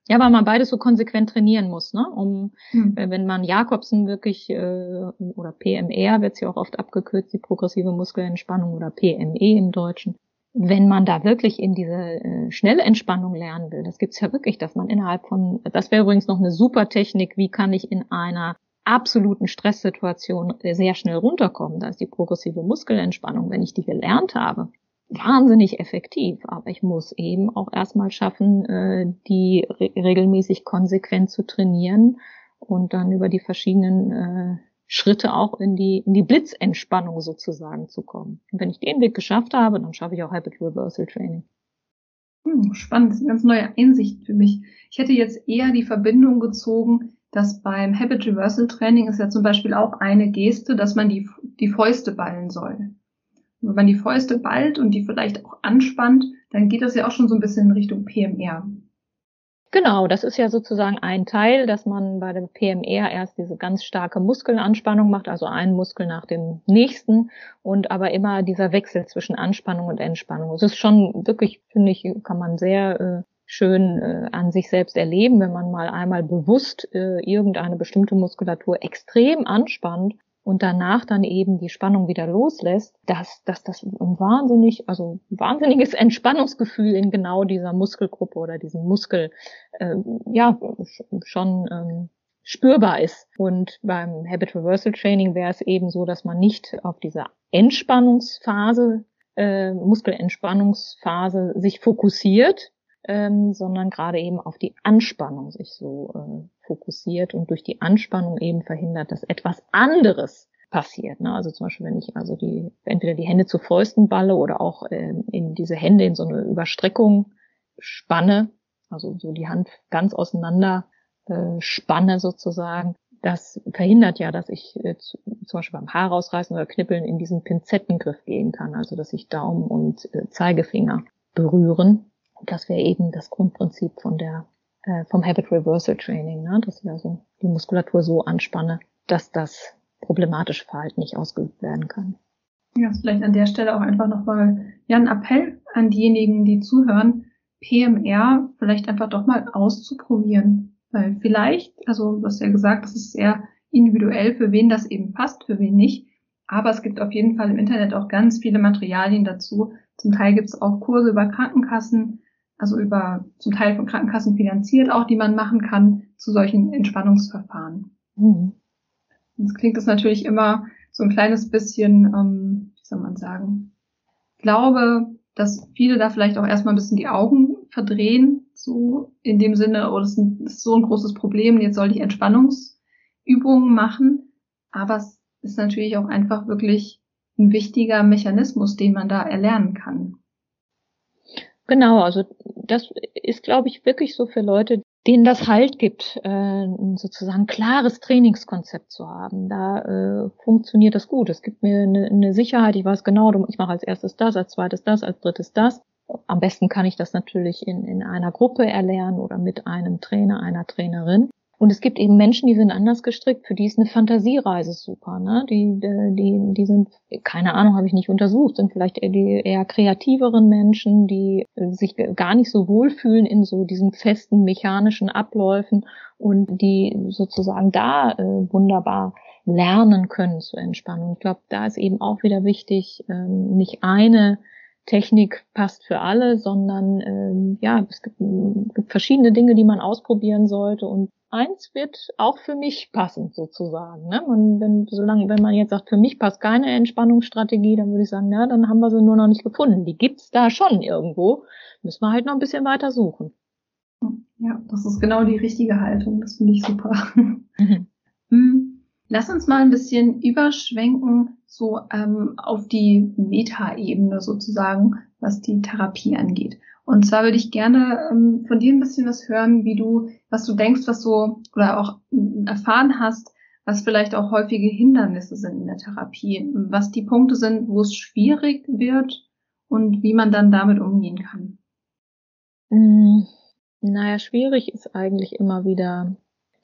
Ja, weil man beides so konsequent trainieren muss, ne? Um, hm. äh, wenn man Jakobsen wirklich äh, oder PMR wird ja auch oft abgekürzt, die progressive Muskelentspannung oder PME im Deutschen. Wenn man da wirklich in diese äh, schnelle Entspannung lernen will, das gibt's ja wirklich, dass man innerhalb von, das wäre übrigens noch eine super Technik, wie kann ich in einer absoluten Stresssituation sehr schnell runterkommen. Da ist die progressive Muskelentspannung, wenn ich die gelernt habe, wahnsinnig effektiv, aber ich muss eben auch erstmal schaffen, äh, die re regelmäßig konsequent zu trainieren und dann über die verschiedenen äh, Schritte auch in die, in die Blitzentspannung sozusagen zu kommen. Und wenn ich den Weg geschafft habe, dann schaffe ich auch Habit Reversal Training. Hm, spannend, eine ganz neue Einsicht für mich. Ich hätte jetzt eher die Verbindung gezogen, dass beim Habit Reversal Training ist ja zum Beispiel auch eine Geste, dass man die, die Fäuste ballen soll. Wenn man die Fäuste ballt und die vielleicht auch anspannt, dann geht das ja auch schon so ein bisschen in Richtung PMR. Genau, das ist ja sozusagen ein Teil, dass man bei dem PMR erst diese ganz starke Muskelanspannung macht, also einen Muskel nach dem nächsten und aber immer dieser Wechsel zwischen Anspannung und Entspannung. Es ist schon wirklich, finde ich, kann man sehr äh, schön äh, an sich selbst erleben, wenn man mal einmal bewusst äh, irgendeine bestimmte Muskulatur extrem anspannt und danach dann eben die Spannung wieder loslässt, dass, dass das ein wahnsinnig, also ein wahnsinniges Entspannungsgefühl in genau dieser Muskelgruppe oder diesem Muskel äh, ja schon ähm, spürbar ist. Und beim Habit Reversal Training wäre es eben so, dass man nicht auf diese Entspannungsphase, äh, Muskelentspannungsphase sich fokussiert, ähm, sondern gerade eben auf die Anspannung sich so äh, fokussiert und durch die Anspannung eben verhindert, dass etwas anderes passiert. Ne? Also zum Beispiel, wenn ich also die entweder die Hände zu Fäusten balle oder auch äh, in diese Hände in so eine Überstreckung spanne, also so die Hand ganz auseinander äh, spanne sozusagen, das verhindert ja, dass ich äh, zu, zum Beispiel beim Haar rausreißen oder Knippeln in diesen Pinzettengriff gehen kann, also dass sich Daumen und äh, Zeigefinger berühren. Das wäre eben das Grundprinzip von der äh, vom Habit Reversal Training, ne? dass ich also die Muskulatur so anspanne, dass das problematische Verhalten nicht ausgeübt werden kann. Ja, vielleicht an der Stelle auch einfach nochmal ja, ein Appell an diejenigen, die zuhören, PMR vielleicht einfach doch mal auszuprobieren. Weil vielleicht, also du hast ja gesagt, das ist sehr individuell, für wen das eben passt, für wen nicht. Aber es gibt auf jeden Fall im Internet auch ganz viele Materialien dazu. Zum Teil gibt es auch Kurse über Krankenkassen, also über zum Teil von Krankenkassen finanziert auch, die man machen kann zu solchen Entspannungsverfahren. Mhm. Jetzt klingt das natürlich immer so ein kleines bisschen, ähm, wie soll man sagen, ich glaube, dass viele da vielleicht auch erstmal ein bisschen die Augen verdrehen, so in dem Sinne, oh, das ist so ein großes Problem, jetzt soll ich Entspannungsübungen machen. Aber es ist natürlich auch einfach wirklich ein wichtiger Mechanismus, den man da erlernen kann. Genau, also das ist, glaube ich, wirklich so für Leute, denen das Halt gibt, äh, sozusagen klares Trainingskonzept zu haben. Da äh, funktioniert das gut. Es gibt mir eine, eine Sicherheit. Ich weiß genau, ich mache als erstes das, als zweites das, als drittes das. Am besten kann ich das natürlich in, in einer Gruppe erlernen oder mit einem Trainer, einer Trainerin. Und es gibt eben Menschen, die sind anders gestrickt, für die ist eine Fantasiereise super. Ne? Die, die, die sind, keine Ahnung, habe ich nicht untersucht, sind vielleicht eher die eher kreativeren Menschen, die sich gar nicht so wohlfühlen in so diesen festen mechanischen Abläufen und die sozusagen da äh, wunderbar lernen können zu entspannen. ich glaube, da ist eben auch wieder wichtig, ähm, nicht eine Technik passt für alle, sondern ähm, ja, es gibt, gibt verschiedene Dinge, die man ausprobieren sollte und eins wird auch für mich passen, sozusagen. Ne? Und wenn, solange, wenn man jetzt sagt, für mich passt keine Entspannungsstrategie, dann würde ich sagen, ja, dann haben wir sie nur noch nicht gefunden. Die gibt's da schon irgendwo. Müssen wir halt noch ein bisschen weiter suchen. Ja, das ist genau die richtige Haltung. Das finde ich super. Mhm. Lass uns mal ein bisschen überschwenken, so ähm, auf die Meta-Ebene sozusagen, was die Therapie angeht. Und zwar würde ich gerne ähm, von dir ein bisschen was hören, wie du, was du denkst, was du oder auch ähm, erfahren hast, was vielleicht auch häufige Hindernisse sind in der Therapie, was die Punkte sind, wo es schwierig wird und wie man dann damit umgehen kann. Hm, naja, schwierig ist eigentlich immer wieder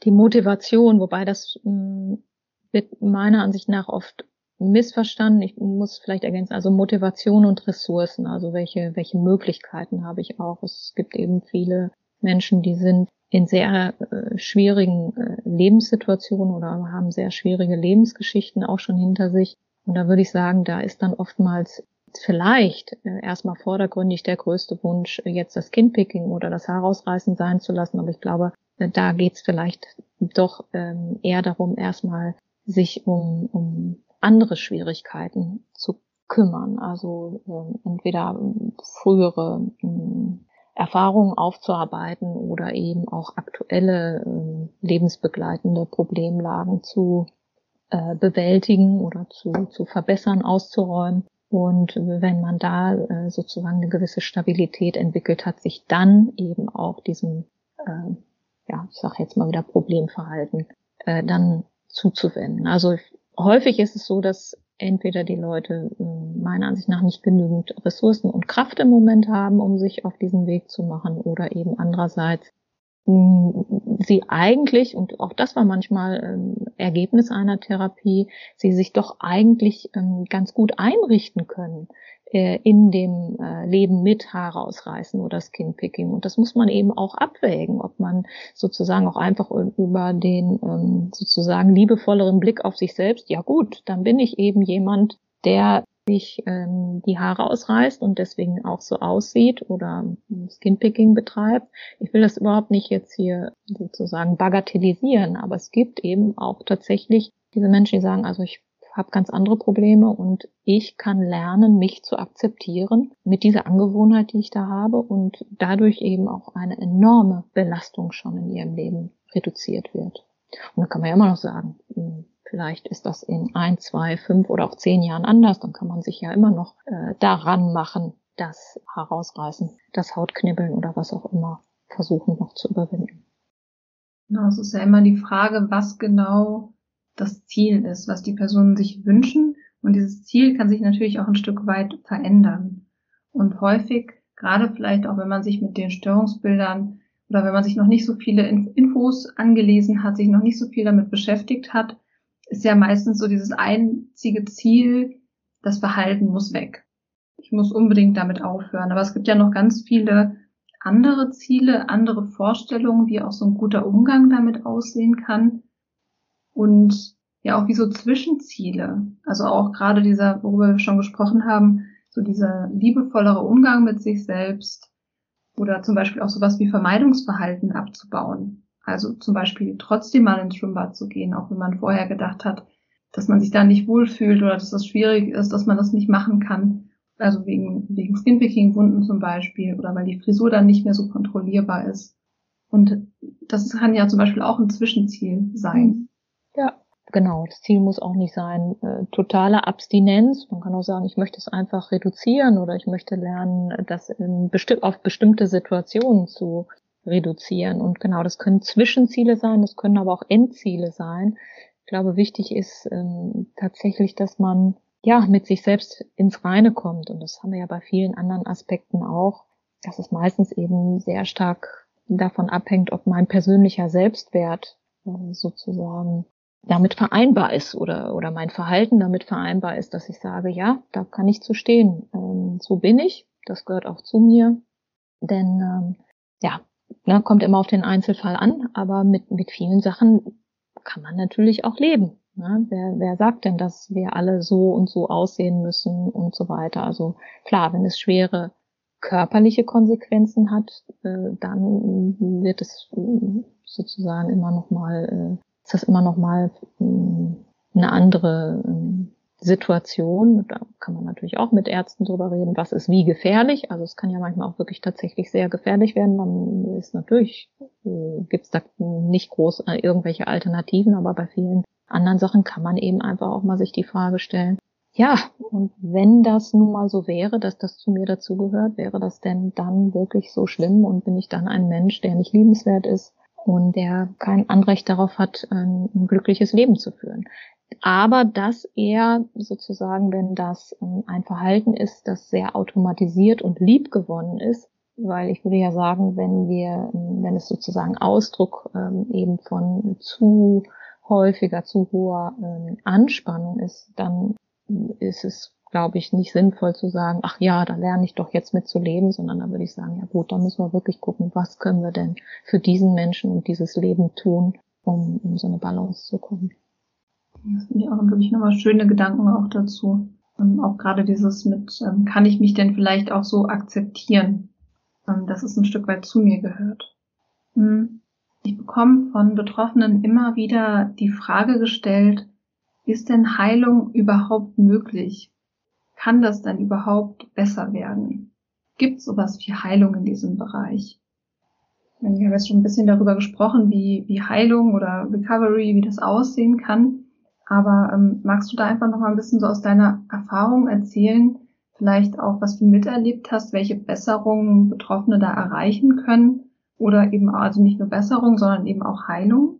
die Motivation, wobei das mh, hm, wird meiner Ansicht nach oft missverstanden. Ich muss vielleicht ergänzen, also Motivation und Ressourcen, also welche, welche Möglichkeiten habe ich auch. Es gibt eben viele Menschen, die sind in sehr äh, schwierigen äh, Lebenssituationen oder haben sehr schwierige Lebensgeschichten auch schon hinter sich. Und da würde ich sagen, da ist dann oftmals vielleicht äh, erstmal vordergründig der größte Wunsch, jetzt das Kindpicking oder das Haarausreißen sein zu lassen. Aber ich glaube, äh, da geht es vielleicht doch ähm, eher darum, erstmal sich um, um andere Schwierigkeiten zu kümmern. Also äh, entweder ähm, frühere äh, Erfahrungen aufzuarbeiten oder eben auch aktuelle äh, lebensbegleitende Problemlagen zu äh, bewältigen oder zu, zu verbessern, auszuräumen. Und wenn man da äh, sozusagen eine gewisse Stabilität entwickelt hat, sich dann eben auch diesem, äh, ja, ich sage jetzt mal wieder Problemverhalten, äh, dann zuzuwenden. Also häufig ist es so, dass entweder die Leute äh, meiner Ansicht nach nicht genügend Ressourcen und Kraft im Moment haben, um sich auf diesen Weg zu machen, oder eben andererseits sie eigentlich, und auch das war manchmal ähm, Ergebnis einer Therapie, sie sich doch eigentlich ähm, ganz gut einrichten können in dem äh, Leben mit Haare ausreißen oder Skinpicking. Und das muss man eben auch abwägen, ob man sozusagen auch einfach über den ähm, sozusagen liebevolleren Blick auf sich selbst, ja gut, dann bin ich eben jemand, der sich ähm, die Haare ausreißt und deswegen auch so aussieht oder Skinpicking betreibt. Ich will das überhaupt nicht jetzt hier sozusagen bagatellisieren, aber es gibt eben auch tatsächlich diese Menschen, die sagen, also ich habe ganz andere Probleme und ich kann lernen, mich zu akzeptieren mit dieser Angewohnheit, die ich da habe und dadurch eben auch eine enorme Belastung schon in ihrem Leben reduziert wird. Und dann kann man ja immer noch sagen, hm, vielleicht ist das in ein, zwei, fünf oder auch zehn Jahren anders. Dann kann man sich ja immer noch äh, daran machen, das herausreißen, das Hautknibbeln oder was auch immer versuchen noch zu überwinden. Genau, es ist ja immer die Frage, was genau das Ziel ist, was die Personen sich wünschen. Und dieses Ziel kann sich natürlich auch ein Stück weit verändern. Und häufig, gerade vielleicht auch wenn man sich mit den Störungsbildern oder wenn man sich noch nicht so viele Infos angelesen hat, sich noch nicht so viel damit beschäftigt hat, ist ja meistens so dieses einzige Ziel, das Verhalten muss weg. Ich muss unbedingt damit aufhören. Aber es gibt ja noch ganz viele andere Ziele, andere Vorstellungen, wie auch so ein guter Umgang damit aussehen kann. Und ja, auch wie so Zwischenziele. Also auch gerade dieser, worüber wir schon gesprochen haben, so dieser liebevollere Umgang mit sich selbst oder zum Beispiel auch sowas wie Vermeidungsverhalten abzubauen. Also zum Beispiel trotzdem mal ins Schwimmbad zu gehen, auch wenn man vorher gedacht hat, dass man sich da nicht wohlfühlt oder dass das schwierig ist, dass man das nicht machen kann. Also wegen, wegen Skinpicking-Wunden zum Beispiel oder weil die Frisur dann nicht mehr so kontrollierbar ist. Und das kann ja zum Beispiel auch ein Zwischenziel sein. Genau. Das Ziel muss auch nicht sein, äh, totale Abstinenz. Man kann auch sagen, ich möchte es einfach reduzieren oder ich möchte lernen, das in besti auf bestimmte Situationen zu reduzieren. Und genau, das können Zwischenziele sein, das können aber auch Endziele sein. Ich glaube, wichtig ist ähm, tatsächlich, dass man ja mit sich selbst ins Reine kommt. Und das haben wir ja bei vielen anderen Aspekten auch, dass es meistens eben sehr stark davon abhängt, ob mein persönlicher Selbstwert äh, sozusagen damit vereinbar ist oder, oder mein Verhalten damit vereinbar ist, dass ich sage, ja, da kann ich zu stehen. Ähm, so bin ich, das gehört auch zu mir. Denn ähm, ja, ne, kommt immer auf den Einzelfall an, aber mit, mit vielen Sachen kann man natürlich auch leben. Ne? Wer, wer sagt denn, dass wir alle so und so aussehen müssen und so weiter? Also klar, wenn es schwere körperliche Konsequenzen hat, äh, dann wird es äh, sozusagen immer noch mal, äh, ist das immer noch mal äh, eine andere äh, Situation, da kann man natürlich auch mit Ärzten drüber reden, was ist wie gefährlich. Also es kann ja manchmal auch wirklich tatsächlich sehr gefährlich werden. Dann ist natürlich, äh, gibt es da nicht groß äh, irgendwelche Alternativen, aber bei vielen anderen Sachen kann man eben einfach auch mal sich die Frage stellen, ja, und wenn das nun mal so wäre, dass das zu mir dazugehört, wäre das denn dann wirklich so schlimm und bin ich dann ein Mensch, der nicht liebenswert ist und der kein Anrecht darauf hat, ein, glückliches Leben zu führen? aber dass er sozusagen, wenn das ähm, ein Verhalten ist, das sehr automatisiert und lieb gewonnen ist, weil ich würde ja sagen, wenn wir, ähm, wenn es sozusagen Ausdruck ähm, eben von zu häufiger, zu hoher Anspannung ist, dann ist es, glaube ich, nicht sinnvoll zu sagen, ach ja, da lerne ich doch jetzt mit zu leben, sondern da würde ich sagen, ja gut, da müssen wir wirklich gucken, was können wir denn für diesen Menschen und dieses Leben tun, um in so eine Balance zu kommen. Das finde ich auch wirklich nochmal schöne Gedanken auch dazu. Und auch gerade dieses mit, ähm, kann ich mich denn vielleicht auch so akzeptieren, ähm, dass es ein Stück weit zu mir gehört. Hm. Ich bekomme von Betroffenen immer wieder die Frage gestellt, ist denn Heilung überhaupt möglich? Kann das denn überhaupt besser werden? Gibt es sowas wie Heilung in diesem Bereich? Ich habe jetzt schon ein bisschen darüber gesprochen, wie, wie Heilung oder Recovery, wie das aussehen kann. Aber ähm, magst du da einfach noch mal ein bisschen so aus deiner Erfahrung erzählen, vielleicht auch, was du miterlebt hast, welche Besserungen Betroffene da erreichen können oder eben also nicht nur Besserung, sondern eben auch Heilung?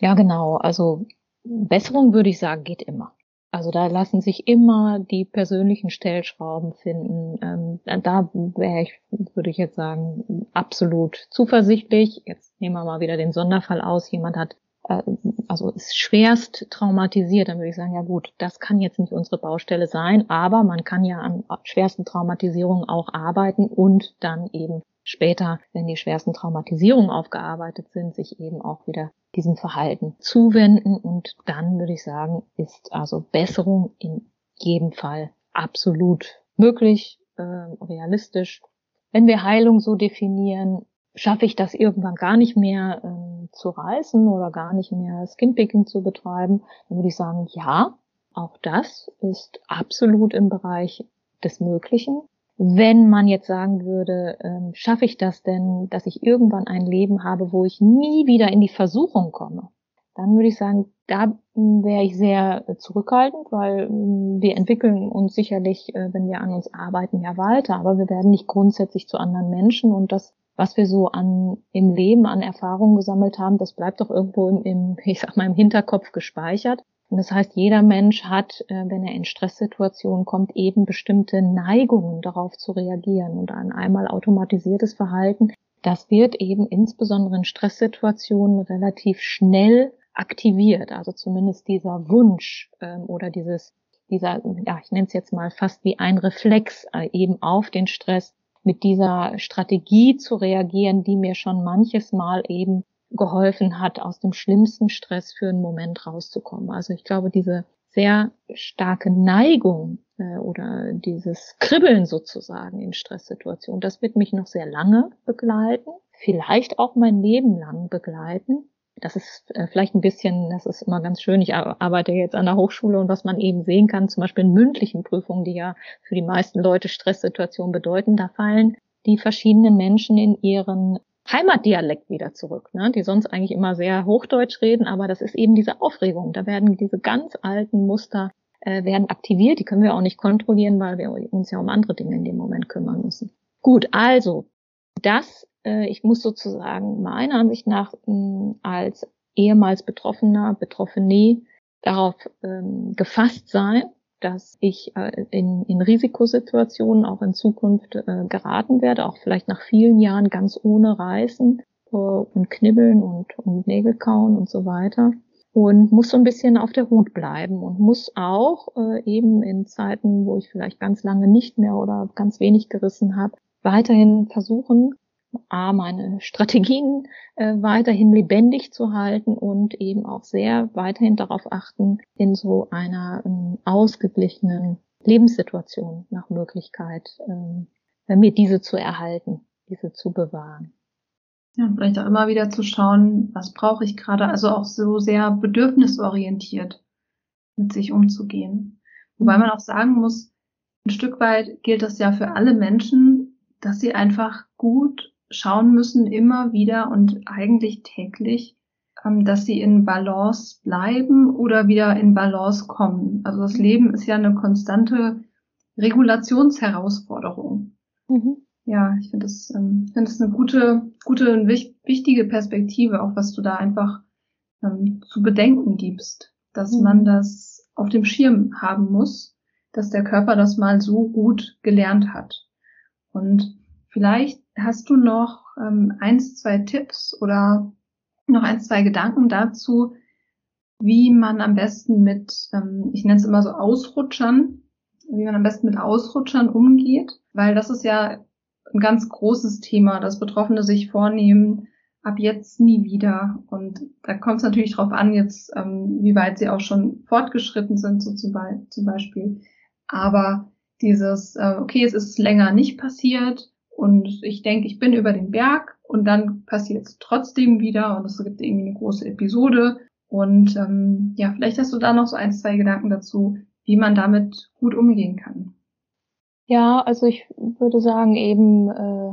Ja, genau. Also Besserung würde ich sagen, geht immer. Also da lassen sich immer die persönlichen Stellschrauben finden. Ähm, da wäre ich, würde ich jetzt sagen, absolut zuversichtlich. Jetzt nehmen wir mal wieder den Sonderfall aus. Jemand hat äh, also ist schwerst traumatisiert, dann würde ich sagen, ja gut, das kann jetzt nicht unsere Baustelle sein, aber man kann ja an schwersten Traumatisierungen auch arbeiten und dann eben später, wenn die schwersten Traumatisierungen aufgearbeitet sind, sich eben auch wieder diesem Verhalten zuwenden und dann würde ich sagen, ist also Besserung in jedem Fall absolut möglich, äh, realistisch. Wenn wir Heilung so definieren, schaffe ich das irgendwann gar nicht mehr ähm, zu reißen oder gar nicht mehr Skinpicking zu betreiben, dann würde ich sagen, ja, Auch das ist absolut im Bereich des Möglichen. Wenn man jetzt sagen würde, ähm, schaffe ich das denn, dass ich irgendwann ein Leben habe, wo ich nie wieder in die Versuchung komme, dann würde ich sagen, da wäre ich sehr zurückhaltend, weil ähm, wir entwickeln uns sicherlich, äh, wenn wir an uns arbeiten, ja weiter, aber wir werden nicht grundsätzlich zu anderen Menschen und das, was wir so an im Leben an Erfahrungen gesammelt haben, das bleibt doch irgendwo im, im ich sag mal, im Hinterkopf gespeichert. Und das heißt, jeder Mensch hat, äh, wenn er in Stresssituationen kommt, eben bestimmte Neigungen darauf zu reagieren. Und ein einmal automatisiertes Verhalten, das wird eben insbesondere in Stresssituationen relativ schnell aktiviert. Also zumindest dieser Wunsch ähm, oder dieses, dieser, ja, ich nenne es jetzt mal fast wie ein Reflex äh, eben auf den Stress, mit dieser Strategie zu reagieren, die mir schon manches Mal eben geholfen hat, aus dem schlimmsten Stress für einen Moment rauszukommen. Also ich glaube, diese sehr starke Neigung äh, oder dieses Kribbeln sozusagen in Stresssituationen, das wird mich noch sehr lange begleiten, vielleicht auch mein Leben lang begleiten. Das ist äh, vielleicht ein bisschen, das ist immer ganz schön. Ich arbeite jetzt an der Hochschule und was man eben sehen kann, zum Beispiel in mündlichen Prüfungen, die ja für die meisten Leute Stresssituationen bedeuten, da fallen die verschiedenen Menschen in ihren Heimatdialekt wieder zurück, ne? die sonst eigentlich immer sehr Hochdeutsch reden, aber das ist eben diese Aufregung. Da werden diese ganz alten Muster äh, werden aktiviert, die können wir auch nicht kontrollieren, weil wir uns ja um andere Dinge in dem Moment kümmern müssen. Gut, also das, äh, ich muss sozusagen meiner Ansicht nach mh, hm, als ehemals Betroffener, Betroffene darauf ähm, gefasst sein, dass ich äh, in, in Risikosituationen auch in Zukunft äh, geraten werde, auch vielleicht nach vielen Jahren ganz ohne Reißen äh, und Knibbeln und, und Nägel kauen und so weiter. Und muss so ein bisschen auf der Hut bleiben und muss auch äh, eben in Zeiten, wo ich vielleicht ganz lange nicht mehr oder ganz wenig gerissen habe, weiterhin versuchen, A, meine Strategien äh, weiterhin lebendig zu halten und eben auch sehr weiterhin darauf achten, in so einer ähm, ausgeglichenen Lebenssituation nach Möglichkeit ähm, mir diese zu erhalten, diese zu bewahren. Ja, vielleicht auch immer wieder zu schauen, was brauche ich gerade, also auch so sehr bedürfnisorientiert mit sich umzugehen. Wobei man auch sagen muss, ein Stück weit gilt das ja für alle Menschen, dass sie einfach gut schauen müssen immer wieder und eigentlich täglich, ähm, dass sie in Balance bleiben oder wieder in Balance kommen. Also das Leben ist ja eine konstante Regulationsherausforderung. Mhm. Ja, ich finde das, ähm, finde das eine gute, gute und wichtige Perspektive, auch was du da einfach ähm, zu bedenken gibst, dass mhm. man das auf dem Schirm haben muss, dass der Körper das mal so gut gelernt hat. Und vielleicht Hast du noch ähm, eins, zwei Tipps oder noch ein, zwei Gedanken dazu, wie man am besten mit, ähm, ich nenne es immer so Ausrutschern, wie man am besten mit Ausrutschern umgeht, weil das ist ja ein ganz großes Thema, dass Betroffene sich vornehmen, ab jetzt nie wieder. Und da kommt es natürlich darauf an, jetzt, ähm, wie weit sie auch schon fortgeschritten sind, so zum, Be zum Beispiel. Aber dieses, äh, okay, es ist länger nicht passiert, und ich denke, ich bin über den Berg und dann passiert es trotzdem wieder und es gibt irgendwie eine große Episode. Und ähm, ja, vielleicht hast du da noch so ein, zwei Gedanken dazu, wie man damit gut umgehen kann. Ja, also ich würde sagen eben, äh,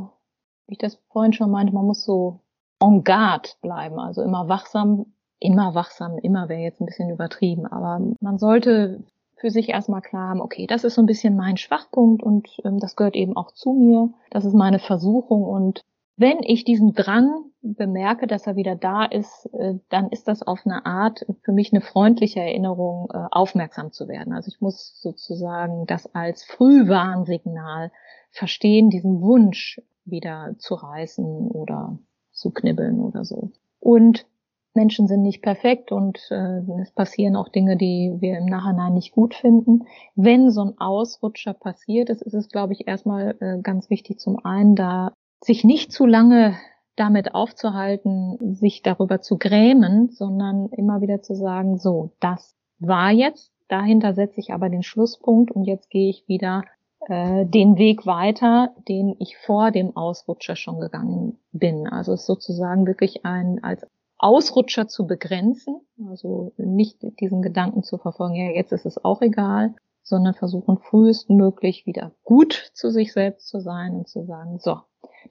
wie ich das vorhin schon meinte, man muss so en garde bleiben, also immer wachsam, immer wachsam, immer wäre jetzt ein bisschen übertrieben, aber man sollte für sich erstmal klar haben, okay, das ist so ein bisschen mein Schwachpunkt und ähm, das gehört eben auch zu mir. Das ist meine Versuchung und wenn ich diesen Drang bemerke, dass er wieder da ist, äh, dann ist das auf eine Art für mich eine freundliche Erinnerung, äh, aufmerksam zu werden. Also ich muss sozusagen das als Frühwarnsignal verstehen, diesen Wunsch wieder zu reißen oder zu knibbeln oder so. Und Menschen sind nicht perfekt und äh, es passieren auch Dinge, die wir im Nachhinein nicht gut finden. Wenn so ein Ausrutscher passiert ist, ist es, glaube ich, erstmal äh, ganz wichtig, zum einen da sich nicht zu lange damit aufzuhalten, sich darüber zu grämen, sondern immer wieder zu sagen, so, das war jetzt, dahinter setze ich aber den Schlusspunkt und jetzt gehe ich wieder äh, den Weg weiter, den ich vor dem Ausrutscher schon gegangen bin. Also es ist sozusagen wirklich ein als Ausrutscher zu begrenzen, also nicht diesen Gedanken zu verfolgen, ja, jetzt ist es auch egal, sondern versuchen frühestmöglich wieder gut zu sich selbst zu sein und zu sagen, so,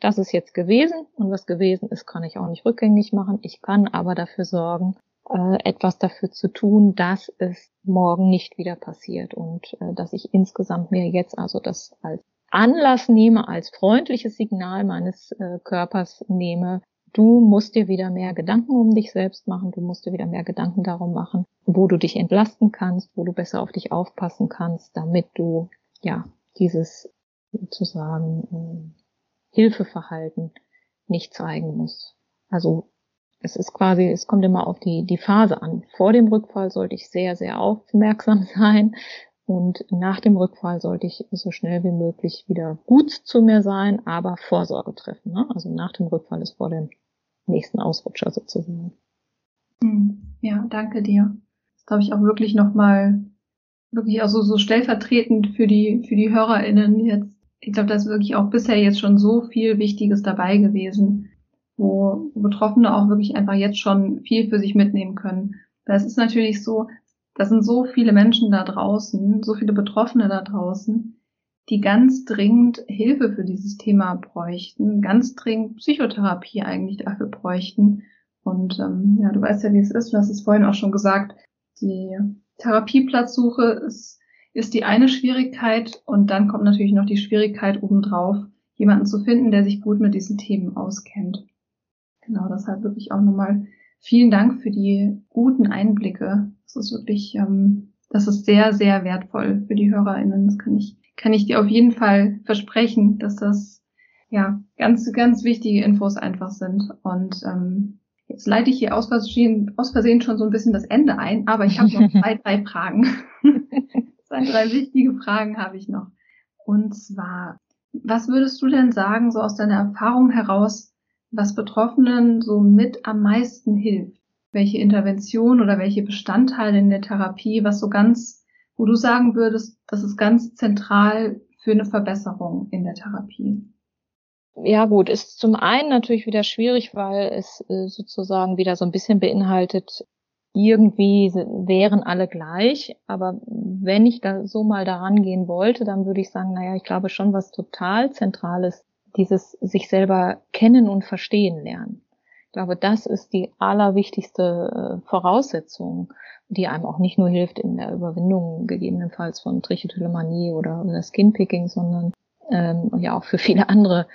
das ist jetzt gewesen und was gewesen ist, kann ich auch nicht rückgängig machen. Ich kann aber dafür sorgen, äh, etwas dafür zu tun, dass es morgen nicht wieder passiert und äh, dass ich insgesamt mir jetzt also das als Anlass nehme, als freundliches Signal meines äh, Körpers nehme, du musst dir wieder mehr Gedanken um dich selbst machen, du musst dir wieder mehr Gedanken darum machen, wo du dich entlasten kannst, wo du besser auf dich aufpassen kannst, damit du ja dieses sozusagen äh, Hilfeverhalten nicht zeigen musst. Also es ist quasi, es kommt immer auf die, die Phase an. Vor dem Rückfall sollte ich sehr, sehr aufmerksam sein. Und nach dem Rückfall sollte ich so schnell wie möglich wieder gut zu mir sein, aber Vorsorge treffen. Ne? Also nach dem Rückfall ist vor dem nächsten Ausrutscher sozusagen. Hm. Ja, danke dir. Das glaube ich auch wirklich nochmal, wirklich also so stellvertretend für die, für die HörerInnen jetzt. Ich glaube, da ist wirklich auch bisher jetzt schon so viel Wichtiges dabei gewesen wo Betroffene auch wirklich einfach jetzt schon viel für sich mitnehmen können. Das ist natürlich so, das sind so viele Menschen da draußen, so viele Betroffene da draußen, die ganz dringend Hilfe für dieses Thema bräuchten, ganz dringend Psychotherapie eigentlich dafür bräuchten. Und ähm, ja, du weißt ja, wie es ist, du hast es vorhin auch schon gesagt, die Therapieplatzsuche ist, ist die eine Schwierigkeit und dann kommt natürlich noch die Schwierigkeit obendrauf, jemanden zu finden, der sich gut mit diesen Themen auskennt. Genau, deshalb wirklich auch nochmal vielen Dank für die guten Einblicke. Das ist wirklich, ähm, das ist sehr, sehr wertvoll für die HörerInnen. Das kann ich, kann ich dir auf jeden Fall versprechen, dass das ja ganz, ganz wichtige Infos einfach sind. Und ähm, jetzt leite ich hier aus Versehen, aus Versehen schon so ein bisschen das Ende ein, aber ich habe noch zwei, drei Fragen. zwei, drei wichtige Fragen habe ich noch. Und zwar, was würdest du denn sagen, so aus deiner Erfahrung heraus, was Betroffenen so mit am meisten hilft? Welche Intervention oder welche Bestandteile in der Therapie, was so ganz, wo du sagen würdest, das ist ganz zentral für eine Verbesserung in der Therapie? Ja gut, ist zum einen natürlich wieder schwierig, weil es äh, sozusagen wieder so ein bisschen beinhaltet, irgendwie wären alle gleich. Aber wenn ich da so mal daran gehen wollte, dann würde ich sagen, naja, ich glaube schon, was total Zentrales dieses sich selber kennen und verstehen lernen. Ich glaube, das ist die allerwichtigste äh, Voraussetzung, die einem auch nicht nur hilft in der Überwindung gegebenenfalls von Trichotillomanie oder, oder Skinpicking, sondern ähm, ja auch für viele andere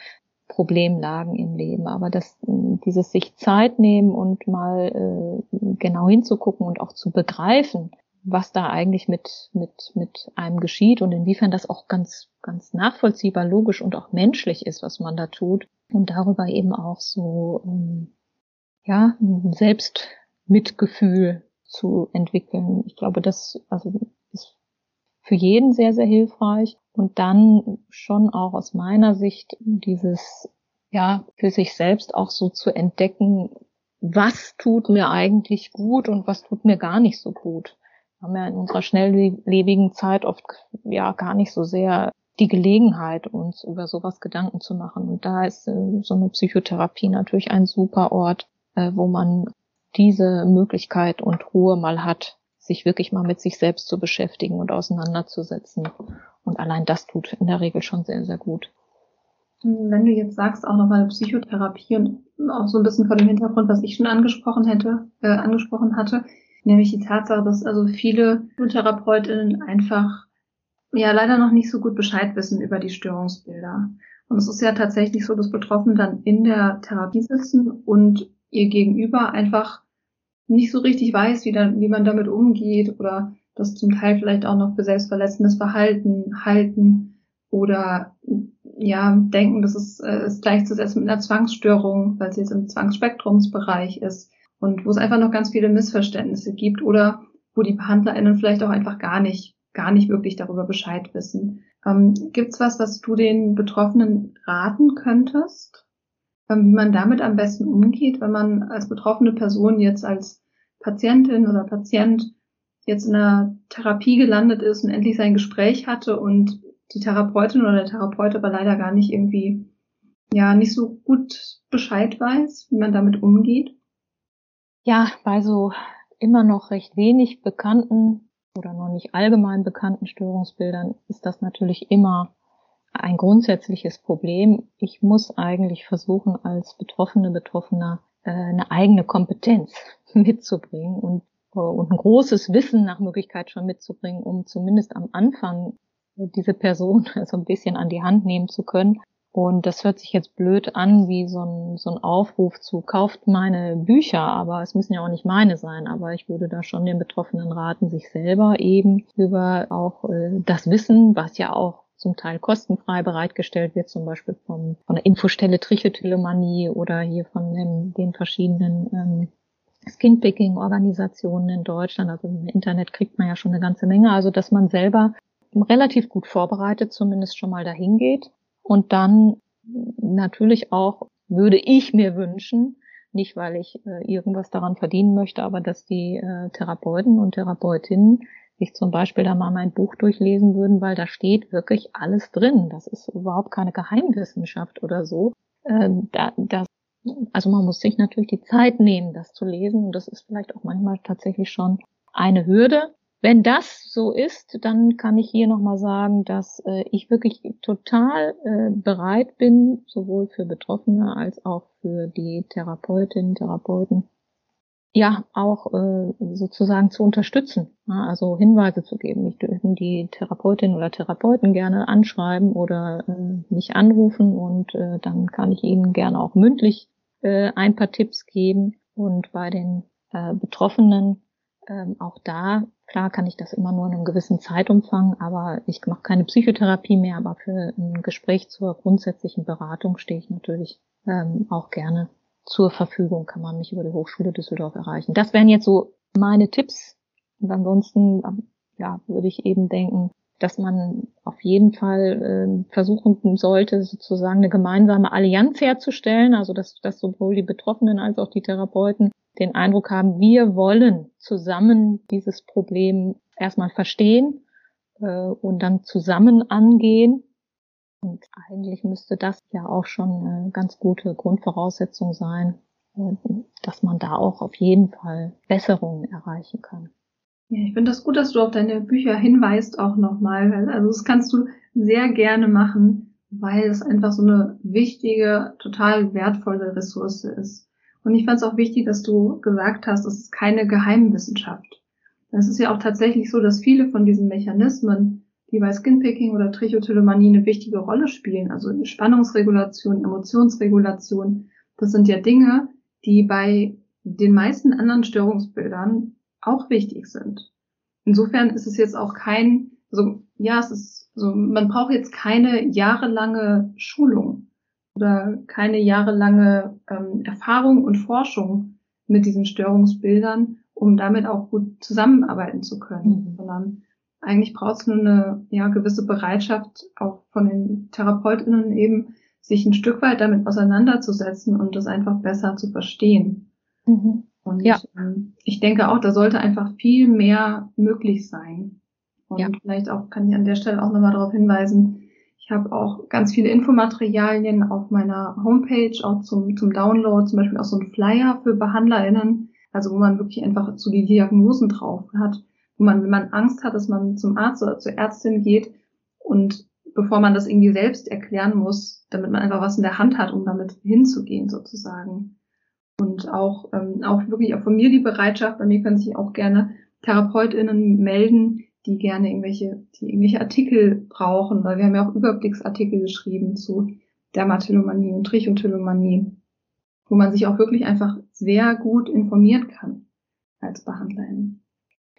Problemlagen im Leben. Aber das, dieses sich Zeit nehmen und mal äh, genau hinzugucken und auch zu begreifen, was da eigentlich mit, mit, mit einem geschieht und inwiefern das auch ganz, ganz nachvollziehbar, logisch und auch menschlich ist, was man da tut. Und darüber eben auch so, ähm, ja, ein Selbstmitgefühl zu entwickeln. Ich glaube, das also ist für jeden sehr, sehr hilfreich. Und dann schon auch aus meiner Sicht dieses, ja, für sich selbst auch so zu entdecken, was tut mir eigentlich gut und was tut mir gar nicht so gut haben ja in unserer schnelllebigen Zeit oft ja gar nicht so sehr die Gelegenheit, uns über sowas Gedanken zu machen. Und da ist äh, so eine Psychotherapie natürlich ein super Ort, äh, wo man diese Möglichkeit und Ruhe mal hat, sich wirklich mal mit sich selbst zu beschäftigen und auseinanderzusetzen. Und allein das tut in der Regel schon sehr, sehr gut. Wenn du jetzt sagst, auch nochmal Psychotherapie und auch so ein bisschen vor dem Hintergrund, was ich schon angesprochen hätte, äh, angesprochen hatte, Nämlich die Tatsache, dass also viele Therapeutinnen einfach ja leider noch nicht so gut Bescheid wissen über die Störungsbilder. Und es ist ja tatsächlich so, dass Betroffene dann in der Therapie sitzen und ihr Gegenüber einfach nicht so richtig weiß, wie, dann, wie man damit umgeht oder das zum Teil vielleicht auch noch für selbstverletzendes Verhalten halten oder ja denken, das ist, äh, ist gleichzusetzen mit einer Zwangsstörung, weil sie jetzt im Zwangsspektrumsbereich ist und wo es einfach noch ganz viele Missverständnisse gibt oder wo die BehandlerInnen vielleicht auch einfach gar nicht, gar nicht wirklich darüber Bescheid wissen. Ähm, gibt's was, was du den Betroffenen raten könntest, wie man damit am besten umgeht, wenn man als betroffene Person jetzt als Patientin oder Patient jetzt in einer Therapie gelandet ist und endlich sein Gespräch hatte und die Therapeutin oder der Therapeut aber leider gar nicht irgendwie, ja, nicht so gut Bescheid weiß, wie man damit umgeht? Ja, bei so immer noch recht wenig bekannten oder noch nicht allgemein bekannten Störungsbildern ist das natürlich immer ein grundsätzliches Problem. Ich muss eigentlich versuchen, als Betroffene, Betroffener äh, eine eigene Kompetenz mitzubringen und, äh, und ein großes Wissen nach Möglichkeit schon mitzubringen, um zumindest am Anfang diese Person so ein bisschen an die Hand nehmen zu können. Und das hört sich jetzt blöd an, wie so ein, so ein Aufruf zu, kauft meine Bücher, aber es müssen ja auch nicht meine sein. Aber ich würde da schon den Betroffenen raten, sich selber eben über auch äh, das Wissen, was ja auch zum Teil kostenfrei bereitgestellt wird, zum Beispiel vom, von der Infostelle Trichotillomanie oder hier von den, den verschiedenen ähm, Skinpicking-Organisationen in Deutschland. Also im Internet kriegt man ja schon eine ganze Menge. Also dass man selber relativ gut vorbereitet zumindest schon mal dahin geht und dann natürlich auch würde ich mir wünschen, nicht weil ich äh, irgendwas daran verdienen möchte, aber dass die äh, Therapeuten und Therapeutinnen sich zum Beispiel da mal mein Buch durchlesen würden, weil da steht wirklich alles drin. Das ist überhaupt keine Geheimwissenschaft oder so. Ähm, da, das, also man muss sich natürlich die Zeit nehmen, das zu lesen und das ist vielleicht auch manchmal tatsächlich schon eine Hürde. Wenn das so ist, dann kann ich hier nochmal sagen, dass äh, ich wirklich total äh, bereit bin, sowohl für Betroffene als auch für die Therapeutinnen, Therapeuten, ja, auch äh, sozusagen zu unterstützen, ja, also Hinweise zu geben. Ich dürfen die Therapeutin oder Therapeuten gerne anschreiben oder äh, mich anrufen und äh, dann kann ich ihnen gerne auch mündlich äh, ein paar Tipps geben. Und bei den äh, Betroffenen ähm, auch da, klar kann ich das immer nur in einem gewissen Zeitumfang, aber ich mache keine Psychotherapie mehr, aber für ein Gespräch zur grundsätzlichen Beratung stehe ich natürlich ähm, auch gerne zur Verfügung, kann man mich über die Hochschule Düsseldorf erreichen. Das wären jetzt so meine Tipps. Und ansonsten, ähm, ja, würde ich eben denken, dass man auf jeden Fall äh, versuchen sollte, sozusagen eine gemeinsame Allianz herzustellen, also dass, dass sowohl die Betroffenen als auch die Therapeuten den Eindruck haben, wir wollen zusammen dieses Problem erstmal verstehen äh, und dann zusammen angehen. Und eigentlich müsste das ja auch schon eine ganz gute Grundvoraussetzung sein, äh, dass man da auch auf jeden Fall Besserungen erreichen kann. Ja, ich finde das gut, dass du auf deine Bücher hinweist auch nochmal. Also das kannst du sehr gerne machen, weil es einfach so eine wichtige, total wertvolle Ressource ist. Und ich fand es auch wichtig, dass du gesagt hast, es ist keine Geheimwissenschaft. Es ist ja auch tatsächlich so, dass viele von diesen Mechanismen, die bei Skinpicking oder Trichotillomanie eine wichtige Rolle spielen, also Spannungsregulation, Emotionsregulation, das sind ja Dinge, die bei den meisten anderen Störungsbildern auch wichtig sind. Insofern ist es jetzt auch kein, also ja, es ist so, man braucht jetzt keine jahrelange Schulung oder keine jahrelange ähm, Erfahrung und Forschung mit diesen Störungsbildern, um damit auch gut zusammenarbeiten zu können, mhm. sondern eigentlich braucht es nur eine ja, gewisse Bereitschaft auch von den TherapeutInnen eben, sich ein Stück weit damit auseinanderzusetzen und das einfach besser zu verstehen. Mhm. Und ja. ähm, ich denke auch, da sollte einfach viel mehr möglich sein. Und ja. vielleicht auch kann ich an der Stelle auch nochmal darauf hinweisen, ich habe auch ganz viele Infomaterialien auf meiner Homepage, auch zum, zum Download, zum Beispiel auch so ein Flyer für BehandlerInnen, also wo man wirklich einfach zu die Diagnosen drauf hat, wo man, wenn man Angst hat, dass man zum Arzt oder zur Ärztin geht und bevor man das irgendwie selbst erklären muss, damit man einfach was in der Hand hat, um damit hinzugehen sozusagen. Und auch, ähm, auch wirklich auch von mir die Bereitschaft, bei mir können sich auch gerne TherapeutInnen melden, die gerne irgendwelche, die irgendwelche Artikel brauchen, weil wir haben ja auch Überblicksartikel geschrieben zu Dermatillomanie und Trichotillomanie, wo man sich auch wirklich einfach sehr gut informieren kann als Behandlerin.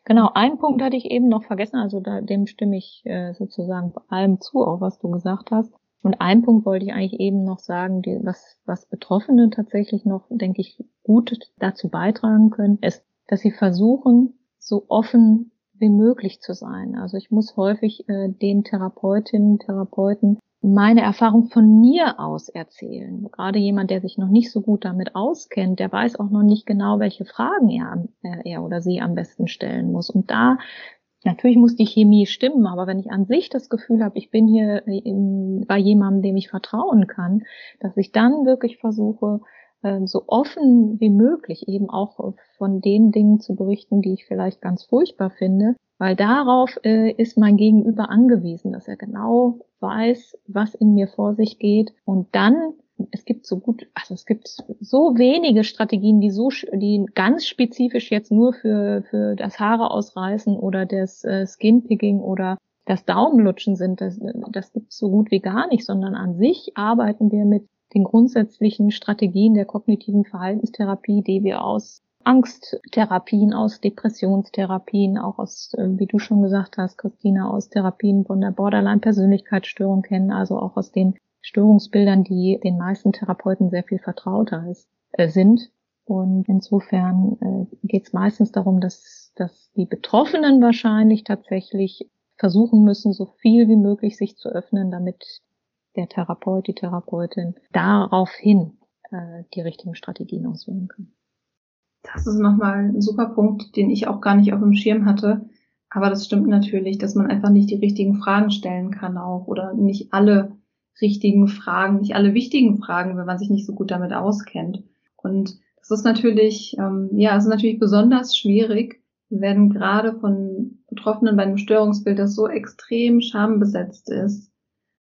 Genau, einen Punkt hatte ich eben noch vergessen, also da, dem stimme ich äh, sozusagen allem zu, auch was du gesagt hast. Und einen Punkt wollte ich eigentlich eben noch sagen, die, was, was Betroffene tatsächlich noch, denke ich, gut dazu beitragen können, ist, dass sie versuchen, so offen wie möglich zu sein. Also ich muss häufig äh, den Therapeutinnen, Therapeuten meine Erfahrung von mir aus erzählen. Gerade jemand, der sich noch nicht so gut damit auskennt, der weiß auch noch nicht genau, welche Fragen er, äh, er oder sie am besten stellen muss. Und da Natürlich muss die Chemie stimmen, aber wenn ich an sich das Gefühl habe, ich bin hier in, bei jemandem, dem ich vertrauen kann, dass ich dann wirklich versuche, äh, so offen wie möglich eben auch von den Dingen zu berichten, die ich vielleicht ganz furchtbar finde, weil darauf äh, ist mein Gegenüber angewiesen, dass er genau weiß, was in mir vor sich geht und dann es gibt so gut, also es gibt so wenige Strategien, die so, die ganz spezifisch jetzt nur für, für das Haare ausreißen oder das äh, Skinpicking oder das Daumenlutschen sind. Das, das gibt es so gut wie gar nicht, sondern an sich arbeiten wir mit den grundsätzlichen Strategien der kognitiven Verhaltenstherapie, die wir aus Angsttherapien, aus Depressionstherapien, auch aus, äh, wie du schon gesagt hast, Christina, aus Therapien von der Borderline-Persönlichkeitsstörung kennen, also auch aus den Störungsbildern, die den meisten Therapeuten sehr viel vertrauter ist, äh, sind. Und insofern äh, geht es meistens darum, dass, dass die Betroffenen wahrscheinlich tatsächlich versuchen müssen, so viel wie möglich sich zu öffnen, damit der Therapeut, die Therapeutin daraufhin äh, die richtigen Strategien auswählen kann. Das ist nochmal ein super Punkt, den ich auch gar nicht auf dem Schirm hatte. Aber das stimmt natürlich, dass man einfach nicht die richtigen Fragen stellen kann auch oder nicht alle richtigen Fragen, nicht alle wichtigen Fragen, wenn man sich nicht so gut damit auskennt. Und das ist natürlich, ähm, ja, es ist natürlich besonders schwierig, wenn gerade von Betroffenen bei einem Störungsbild, das so extrem schambesetzt ist,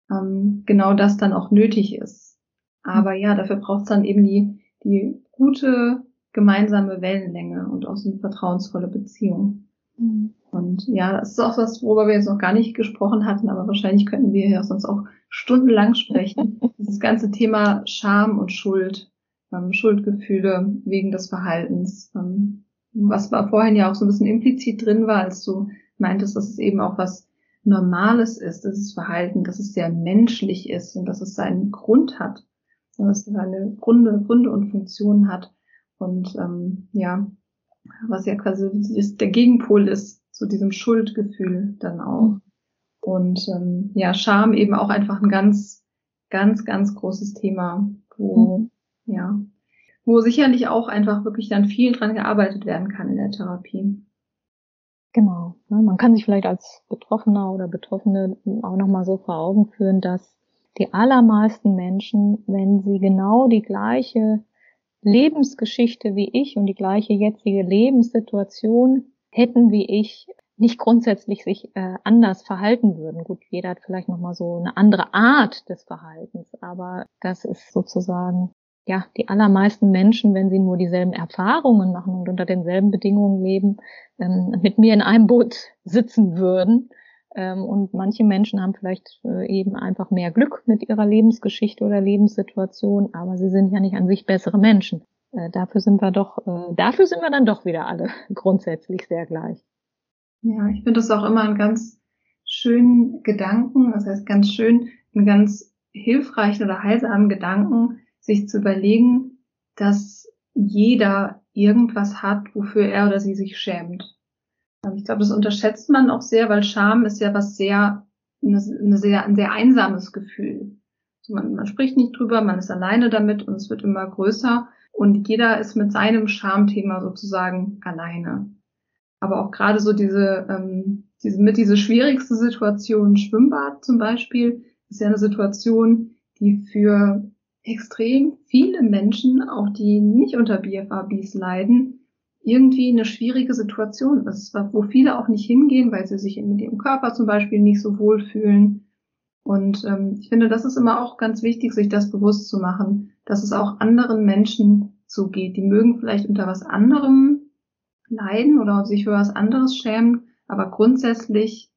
ähm, genau das dann auch nötig ist. Aber ja, dafür braucht es dann eben die, die gute gemeinsame Wellenlänge und auch so eine vertrauensvolle Beziehung. Mhm. Und ja, das ist auch was, worüber wir jetzt noch gar nicht gesprochen hatten, aber wahrscheinlich könnten wir ja sonst auch stundenlang sprechen. Dieses ganze Thema Scham und Schuld, ähm, Schuldgefühle wegen des Verhaltens, ähm, was war vorhin ja auch so ein bisschen implizit drin war, als du meintest, dass es eben auch was Normales ist, dieses Verhalten, dass es sehr menschlich ist und dass es seinen Grund hat, dass es seine Gründe, Gründe und Funktionen hat und ähm, ja, was ja quasi der Gegenpol ist zu diesem Schuldgefühl dann auch. Und ähm, ja, Scham eben auch einfach ein ganz, ganz, ganz großes Thema, wo, mhm. ja, wo sicherlich auch einfach wirklich dann viel dran gearbeitet werden kann in der Therapie. Genau. Ne? Man kann sich vielleicht als Betroffener oder Betroffene auch nochmal so vor Augen führen, dass die allermeisten Menschen, wenn sie genau die gleiche Lebensgeschichte wie ich und die gleiche jetzige Lebenssituation hätten wie ich, nicht grundsätzlich sich äh, anders verhalten würden. Gut, jeder hat vielleicht nochmal so eine andere Art des Verhaltens, aber das ist sozusagen, ja, die allermeisten Menschen, wenn sie nur dieselben Erfahrungen machen und unter denselben Bedingungen leben, ähm, mit mir in einem Boot sitzen würden. Ähm, und manche Menschen haben vielleicht äh, eben einfach mehr Glück mit ihrer Lebensgeschichte oder Lebenssituation, aber sie sind ja nicht an sich bessere Menschen. Äh, dafür sind wir doch, äh, dafür sind wir dann doch wieder alle grundsätzlich sehr gleich. Ja, ich finde das auch immer einen ganz schönen Gedanken, das heißt ganz schön, einen ganz hilfreichen oder heilsamen Gedanken, sich zu überlegen, dass jeder irgendwas hat, wofür er oder sie sich schämt. Ich glaube, das unterschätzt man auch sehr, weil Scham ist ja was sehr, eine, eine sehr, ein sehr einsames Gefühl. Also man, man spricht nicht drüber, man ist alleine damit und es wird immer größer und jeder ist mit seinem Schamthema sozusagen alleine aber auch gerade so diese, ähm, diese mit diese schwierigste Situation, Schwimmbad zum Beispiel, ist ja eine Situation, die für extrem viele Menschen, auch die nicht unter BFABs leiden, irgendwie eine schwierige Situation ist, wo viele auch nicht hingehen, weil sie sich mit ihrem Körper zum Beispiel nicht so wohlfühlen. Und ähm, ich finde, das ist immer auch ganz wichtig, sich das bewusst zu machen, dass es auch anderen Menschen so geht. Die mögen vielleicht unter was anderem leiden oder sich für was anderes schämen. Aber grundsätzlich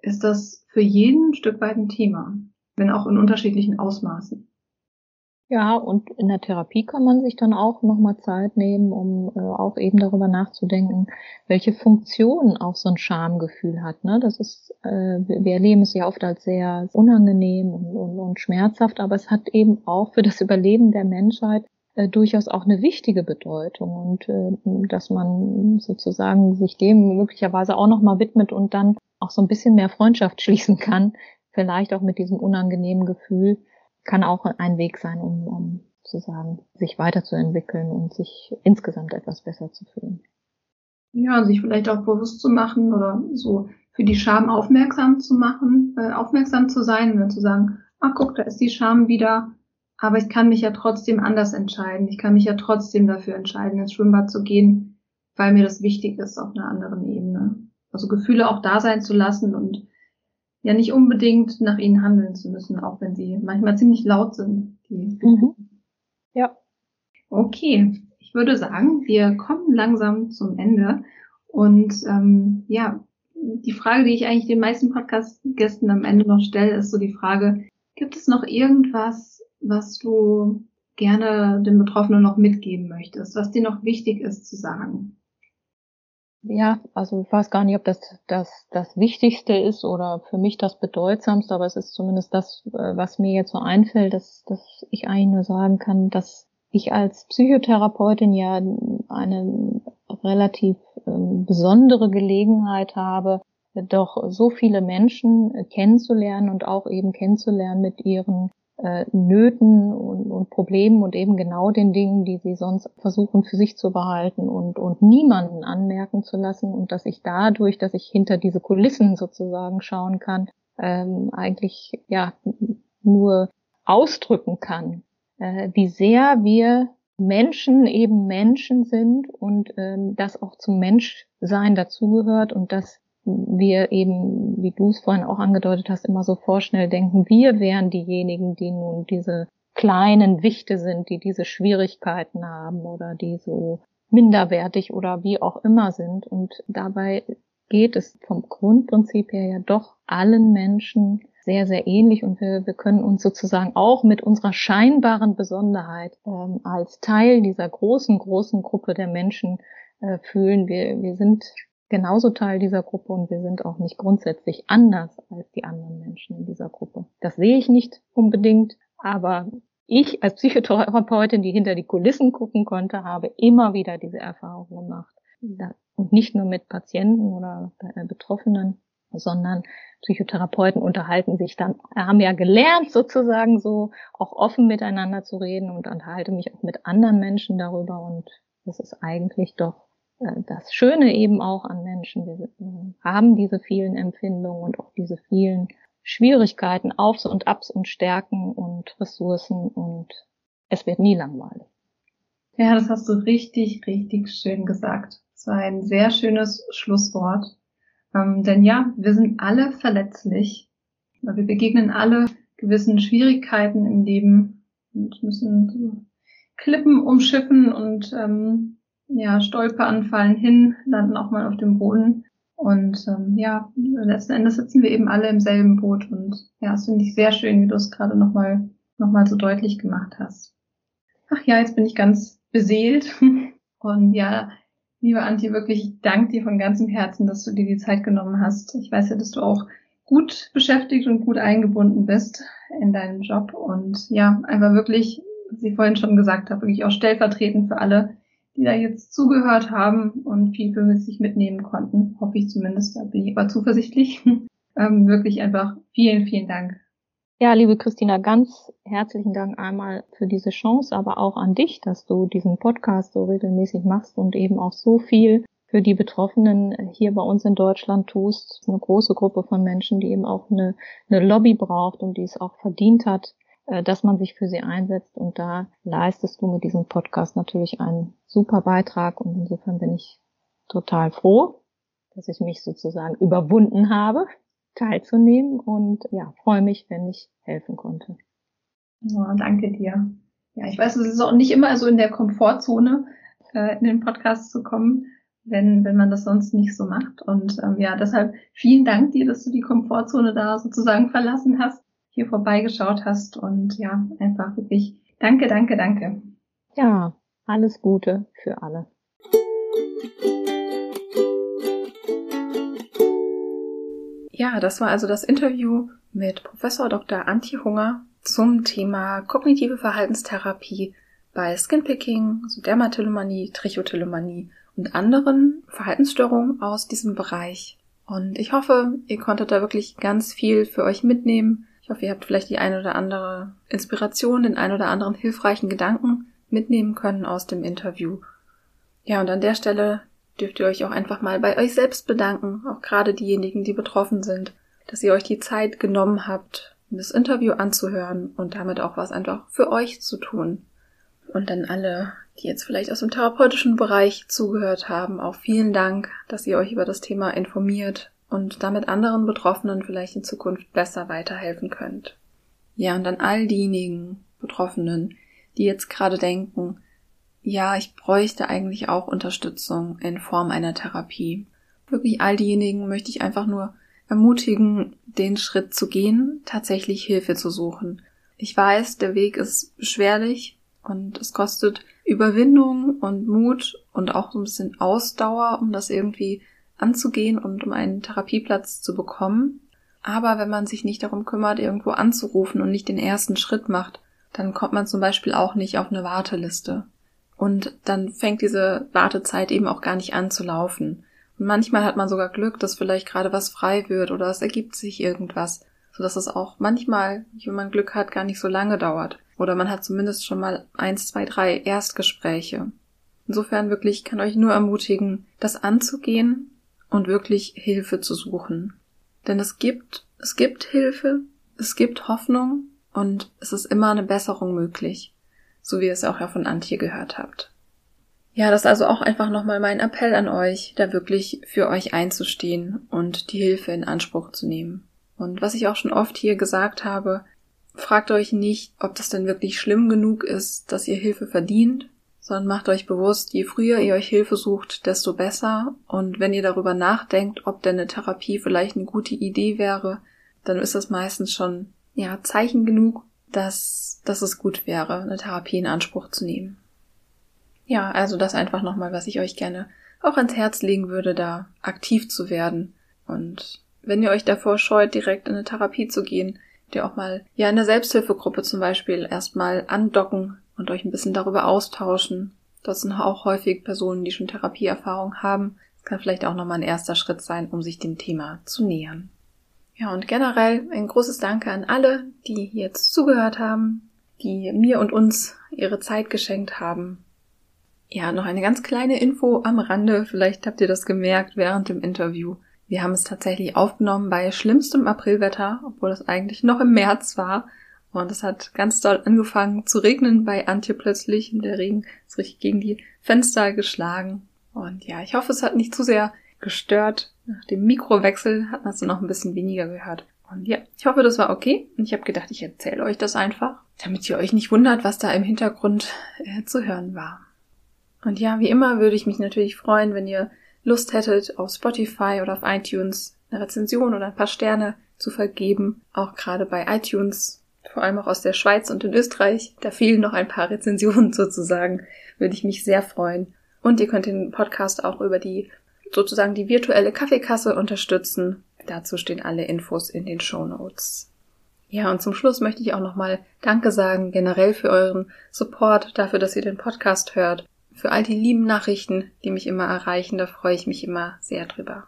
ist das für jeden ein Stück weit ein Thema, wenn auch in unterschiedlichen Ausmaßen. Ja, und in der Therapie kann man sich dann auch nochmal Zeit nehmen, um äh, auch eben darüber nachzudenken, welche Funktion auch so ein Schamgefühl hat. Ne? Das ist, äh, wir erleben es ja oft als sehr unangenehm und, und, und schmerzhaft, aber es hat eben auch für das Überleben der Menschheit äh, durchaus auch eine wichtige Bedeutung und äh, dass man sozusagen sich dem möglicherweise auch nochmal widmet und dann auch so ein bisschen mehr Freundschaft schließen kann, vielleicht auch mit diesem unangenehmen Gefühl, kann auch ein Weg sein, um, um sozusagen sich weiterzuentwickeln und sich insgesamt etwas besser zu fühlen. Ja, sich vielleicht auch bewusst zu machen oder so für die Scham aufmerksam zu machen, äh, aufmerksam zu sein und zu sagen, ach guck, da ist die Scham wieder, aber ich kann mich ja trotzdem anders entscheiden. Ich kann mich ja trotzdem dafür entscheiden, ins Schwimmbad zu gehen, weil mir das wichtig ist auf einer anderen Ebene. Also Gefühle auch da sein zu lassen und ja nicht unbedingt nach ihnen handeln zu müssen, auch wenn sie manchmal ziemlich laut sind. Mhm. Ja. Okay, ich würde sagen, wir kommen langsam zum Ende. Und ähm, ja, die Frage, die ich eigentlich den meisten Podcast-Gästen am Ende noch stelle, ist so die Frage, gibt es noch irgendwas, was du gerne den Betroffenen noch mitgeben möchtest, was dir noch wichtig ist zu sagen? Ja, also ich weiß gar nicht, ob das das, das Wichtigste ist oder für mich das Bedeutsamste, aber es ist zumindest das, äh, was mir jetzt so einfällt, dass, dass ich eigentlich nur sagen kann, dass ich als Psychotherapeutin ja eine relativ ähm, besondere Gelegenheit habe, doch so viele Menschen kennenzulernen und auch eben kennenzulernen mit ihren äh, Nöten und, und, Problemen und eben genau den Dingen, die sie sonst versuchen für sich zu behalten und, und niemanden anmerken zu lassen und dass ich dadurch, dass ich hinter diese Kulissen sozusagen schauen kann, ähm, eigentlich ja nur ausdrücken kann, äh, wie sehr wir Menschen eben Menschen sind und ähm, das auch zum Menschsein dazugehört und dass wir eben, wie du es vorhin auch angedeutet hast, immer so vorschnell denken, wir wären diejenigen, die nun diese kleinen Wichte sind, die diese Schwierigkeiten haben oder die so minderwertig oder wie auch immer sind. Und dabei geht es vom Grundprinzip her ja doch allen Menschen sehr, sehr ähnlich und wir, wir können uns sozusagen auch mit unserer scheinbaren Besonderheit ähm, als Teil dieser großen, großen Gruppe der Menschen äh, fühlen. Wir, wir sind genauso Teil dieser Gruppe und wir sind auch nicht grundsätzlich anders als die anderen Menschen in dieser Gruppe. Das sehe ich nicht unbedingt, aber ich als Psychotherapeutin, die hinter die Kulissen gucken konnte, habe immer wieder diese Erfahrung gemacht. Und nicht nur mit Patienten oder äh, Betroffenen, sondern Psychotherapeuten unterhalten sich dann, haben ja gelernt sozusagen so auch offen miteinander zu reden und unterhalte mich auch mit anderen Menschen darüber und das ist eigentlich doch das Schöne eben auch an Menschen. Wir äh, haben diese vielen Empfindungen und auch diese vielen Schwierigkeiten, Aufs und Abs und Stärken und Ressourcen und es wird nie langweilig. Ja, das hast du richtig, richtig schön gesagt. Es war ein sehr schönes Schlusswort. Ähm, denn ja, wir sind alle verletzlich. Wir begegnen alle gewissen Schwierigkeiten im Leben und müssen so Klippen umschiffen und ähm, ja, Stolperanfallen hin, landen auch mal auf dem Boden. Und ähm, ja, letzten Endes sitzen wir eben alle im selben Boot. Und ja, das finde ich sehr schön, wie du es gerade nochmal noch mal so deutlich gemacht hast. Ach ja, jetzt bin ich ganz beseelt. Und ja, Liebe Antje, wirklich, ich danke dir von ganzem Herzen, dass du dir die Zeit genommen hast. Ich weiß ja, dass du auch gut beschäftigt und gut eingebunden bist in deinen Job und ja, einfach wirklich, wie ich vorhin schon gesagt habe, wirklich auch stellvertretend für alle, die da jetzt zugehört haben und viel für sich mitnehmen konnten. Hoffe ich zumindest, da bin ich aber zuversichtlich. ähm, wirklich einfach vielen, vielen Dank ja, liebe Christina, ganz herzlichen Dank einmal für diese Chance, aber auch an dich, dass du diesen Podcast so regelmäßig machst und eben auch so viel für die Betroffenen hier bei uns in Deutschland tust. Eine große Gruppe von Menschen, die eben auch eine, eine Lobby braucht und die es auch verdient hat, dass man sich für sie einsetzt. Und da leistest du mit diesem Podcast natürlich einen super Beitrag. Und insofern bin ich total froh, dass ich mich sozusagen überwunden habe teilzunehmen und ja, freue mich, wenn ich helfen konnte. Oh, danke dir. Ja, ich weiß, es ist auch nicht immer so in der Komfortzone, äh, in den Podcast zu kommen, wenn, wenn man das sonst nicht so macht. Und ähm, ja, deshalb vielen Dank dir, dass du die Komfortzone da sozusagen verlassen hast, hier vorbeigeschaut hast und ja, einfach wirklich danke, danke, danke. Ja, alles Gute für alle. Ja, das war also das Interview mit Professor Dr. Antje Hunger zum Thema kognitive Verhaltenstherapie bei Skinpicking, Dermatillomanie, Trichotillomanie und anderen Verhaltensstörungen aus diesem Bereich. Und ich hoffe, ihr konntet da wirklich ganz viel für euch mitnehmen. Ich hoffe, ihr habt vielleicht die eine oder andere Inspiration, den ein oder anderen hilfreichen Gedanken mitnehmen können aus dem Interview. Ja, und an der Stelle dürft ihr euch auch einfach mal bei euch selbst bedanken, auch gerade diejenigen, die betroffen sind, dass ihr euch die Zeit genommen habt, das Interview anzuhören und damit auch was einfach für euch zu tun. Und dann alle, die jetzt vielleicht aus dem therapeutischen Bereich zugehört haben, auch vielen Dank, dass ihr euch über das Thema informiert und damit anderen Betroffenen vielleicht in Zukunft besser weiterhelfen könnt. Ja, und dann all diejenigen Betroffenen, die jetzt gerade denken, ja, ich bräuchte eigentlich auch Unterstützung in Form einer Therapie. Wirklich all diejenigen möchte ich einfach nur ermutigen, den Schritt zu gehen, tatsächlich Hilfe zu suchen. Ich weiß, der Weg ist beschwerlich und es kostet Überwindung und Mut und auch so ein bisschen Ausdauer, um das irgendwie anzugehen und um einen Therapieplatz zu bekommen. Aber wenn man sich nicht darum kümmert, irgendwo anzurufen und nicht den ersten Schritt macht, dann kommt man zum Beispiel auch nicht auf eine Warteliste. Und dann fängt diese Wartezeit eben auch gar nicht an zu laufen. Und manchmal hat man sogar Glück, dass vielleicht gerade was frei wird oder es ergibt sich irgendwas, sodass es auch manchmal, wenn man Glück hat, gar nicht so lange dauert. Oder man hat zumindest schon mal eins, zwei, drei Erstgespräche. Insofern wirklich kann euch nur ermutigen, das anzugehen und wirklich Hilfe zu suchen. Denn es gibt, es gibt Hilfe, es gibt Hoffnung und es ist immer eine Besserung möglich so wie ihr es auch ja von Antje gehört habt. Ja, das ist also auch einfach nochmal mein Appell an euch, da wirklich für euch einzustehen und die Hilfe in Anspruch zu nehmen. Und was ich auch schon oft hier gesagt habe, fragt euch nicht, ob das denn wirklich schlimm genug ist, dass ihr Hilfe verdient, sondern macht euch bewusst, je früher ihr euch Hilfe sucht, desto besser. Und wenn ihr darüber nachdenkt, ob denn eine Therapie vielleicht eine gute Idee wäre, dann ist das meistens schon, ja, Zeichen genug, dass, dass es gut wäre, eine Therapie in Anspruch zu nehmen. Ja, also das einfach nochmal, was ich euch gerne auch ans Herz legen würde, da aktiv zu werden. Und wenn ihr euch davor scheut, direkt in eine Therapie zu gehen, ihr auch mal, ja, in der Selbsthilfegruppe zum Beispiel erstmal andocken und euch ein bisschen darüber austauschen. Das sind auch häufig Personen, die schon Therapieerfahrung haben. Das kann vielleicht auch nochmal ein erster Schritt sein, um sich dem Thema zu nähern. Ja, und generell ein großes Danke an alle, die jetzt zugehört haben, die mir und uns ihre Zeit geschenkt haben. Ja, noch eine ganz kleine Info am Rande, vielleicht habt ihr das gemerkt während dem Interview. Wir haben es tatsächlich aufgenommen bei schlimmstem Aprilwetter, obwohl es eigentlich noch im März war. Und es hat ganz doll angefangen zu regnen bei Antje plötzlich. Und der Regen ist richtig gegen die Fenster geschlagen. Und ja, ich hoffe, es hat nicht zu sehr gestört. Nach dem Mikrowechsel hat man es noch ein bisschen weniger gehört. Und ja, ich hoffe, das war okay. Und ich habe gedacht, ich erzähle euch das einfach, damit ihr euch nicht wundert, was da im Hintergrund äh, zu hören war. Und ja, wie immer würde ich mich natürlich freuen, wenn ihr Lust hättet, auf Spotify oder auf iTunes eine Rezension oder ein paar Sterne zu vergeben. Auch gerade bei iTunes, vor allem auch aus der Schweiz und in Österreich. Da fehlen noch ein paar Rezensionen sozusagen. Würde ich mich sehr freuen. Und ihr könnt den Podcast auch über die sozusagen die virtuelle Kaffeekasse unterstützen. Dazu stehen alle Infos in den Show Notes. Ja, und zum Schluss möchte ich auch nochmal Danke sagen, generell für euren Support, dafür, dass ihr den Podcast hört, für all die lieben Nachrichten, die mich immer erreichen, da freue ich mich immer sehr drüber.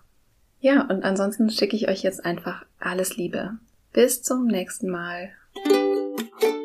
Ja, und ansonsten schicke ich euch jetzt einfach alles Liebe. Bis zum nächsten Mal. Thank you.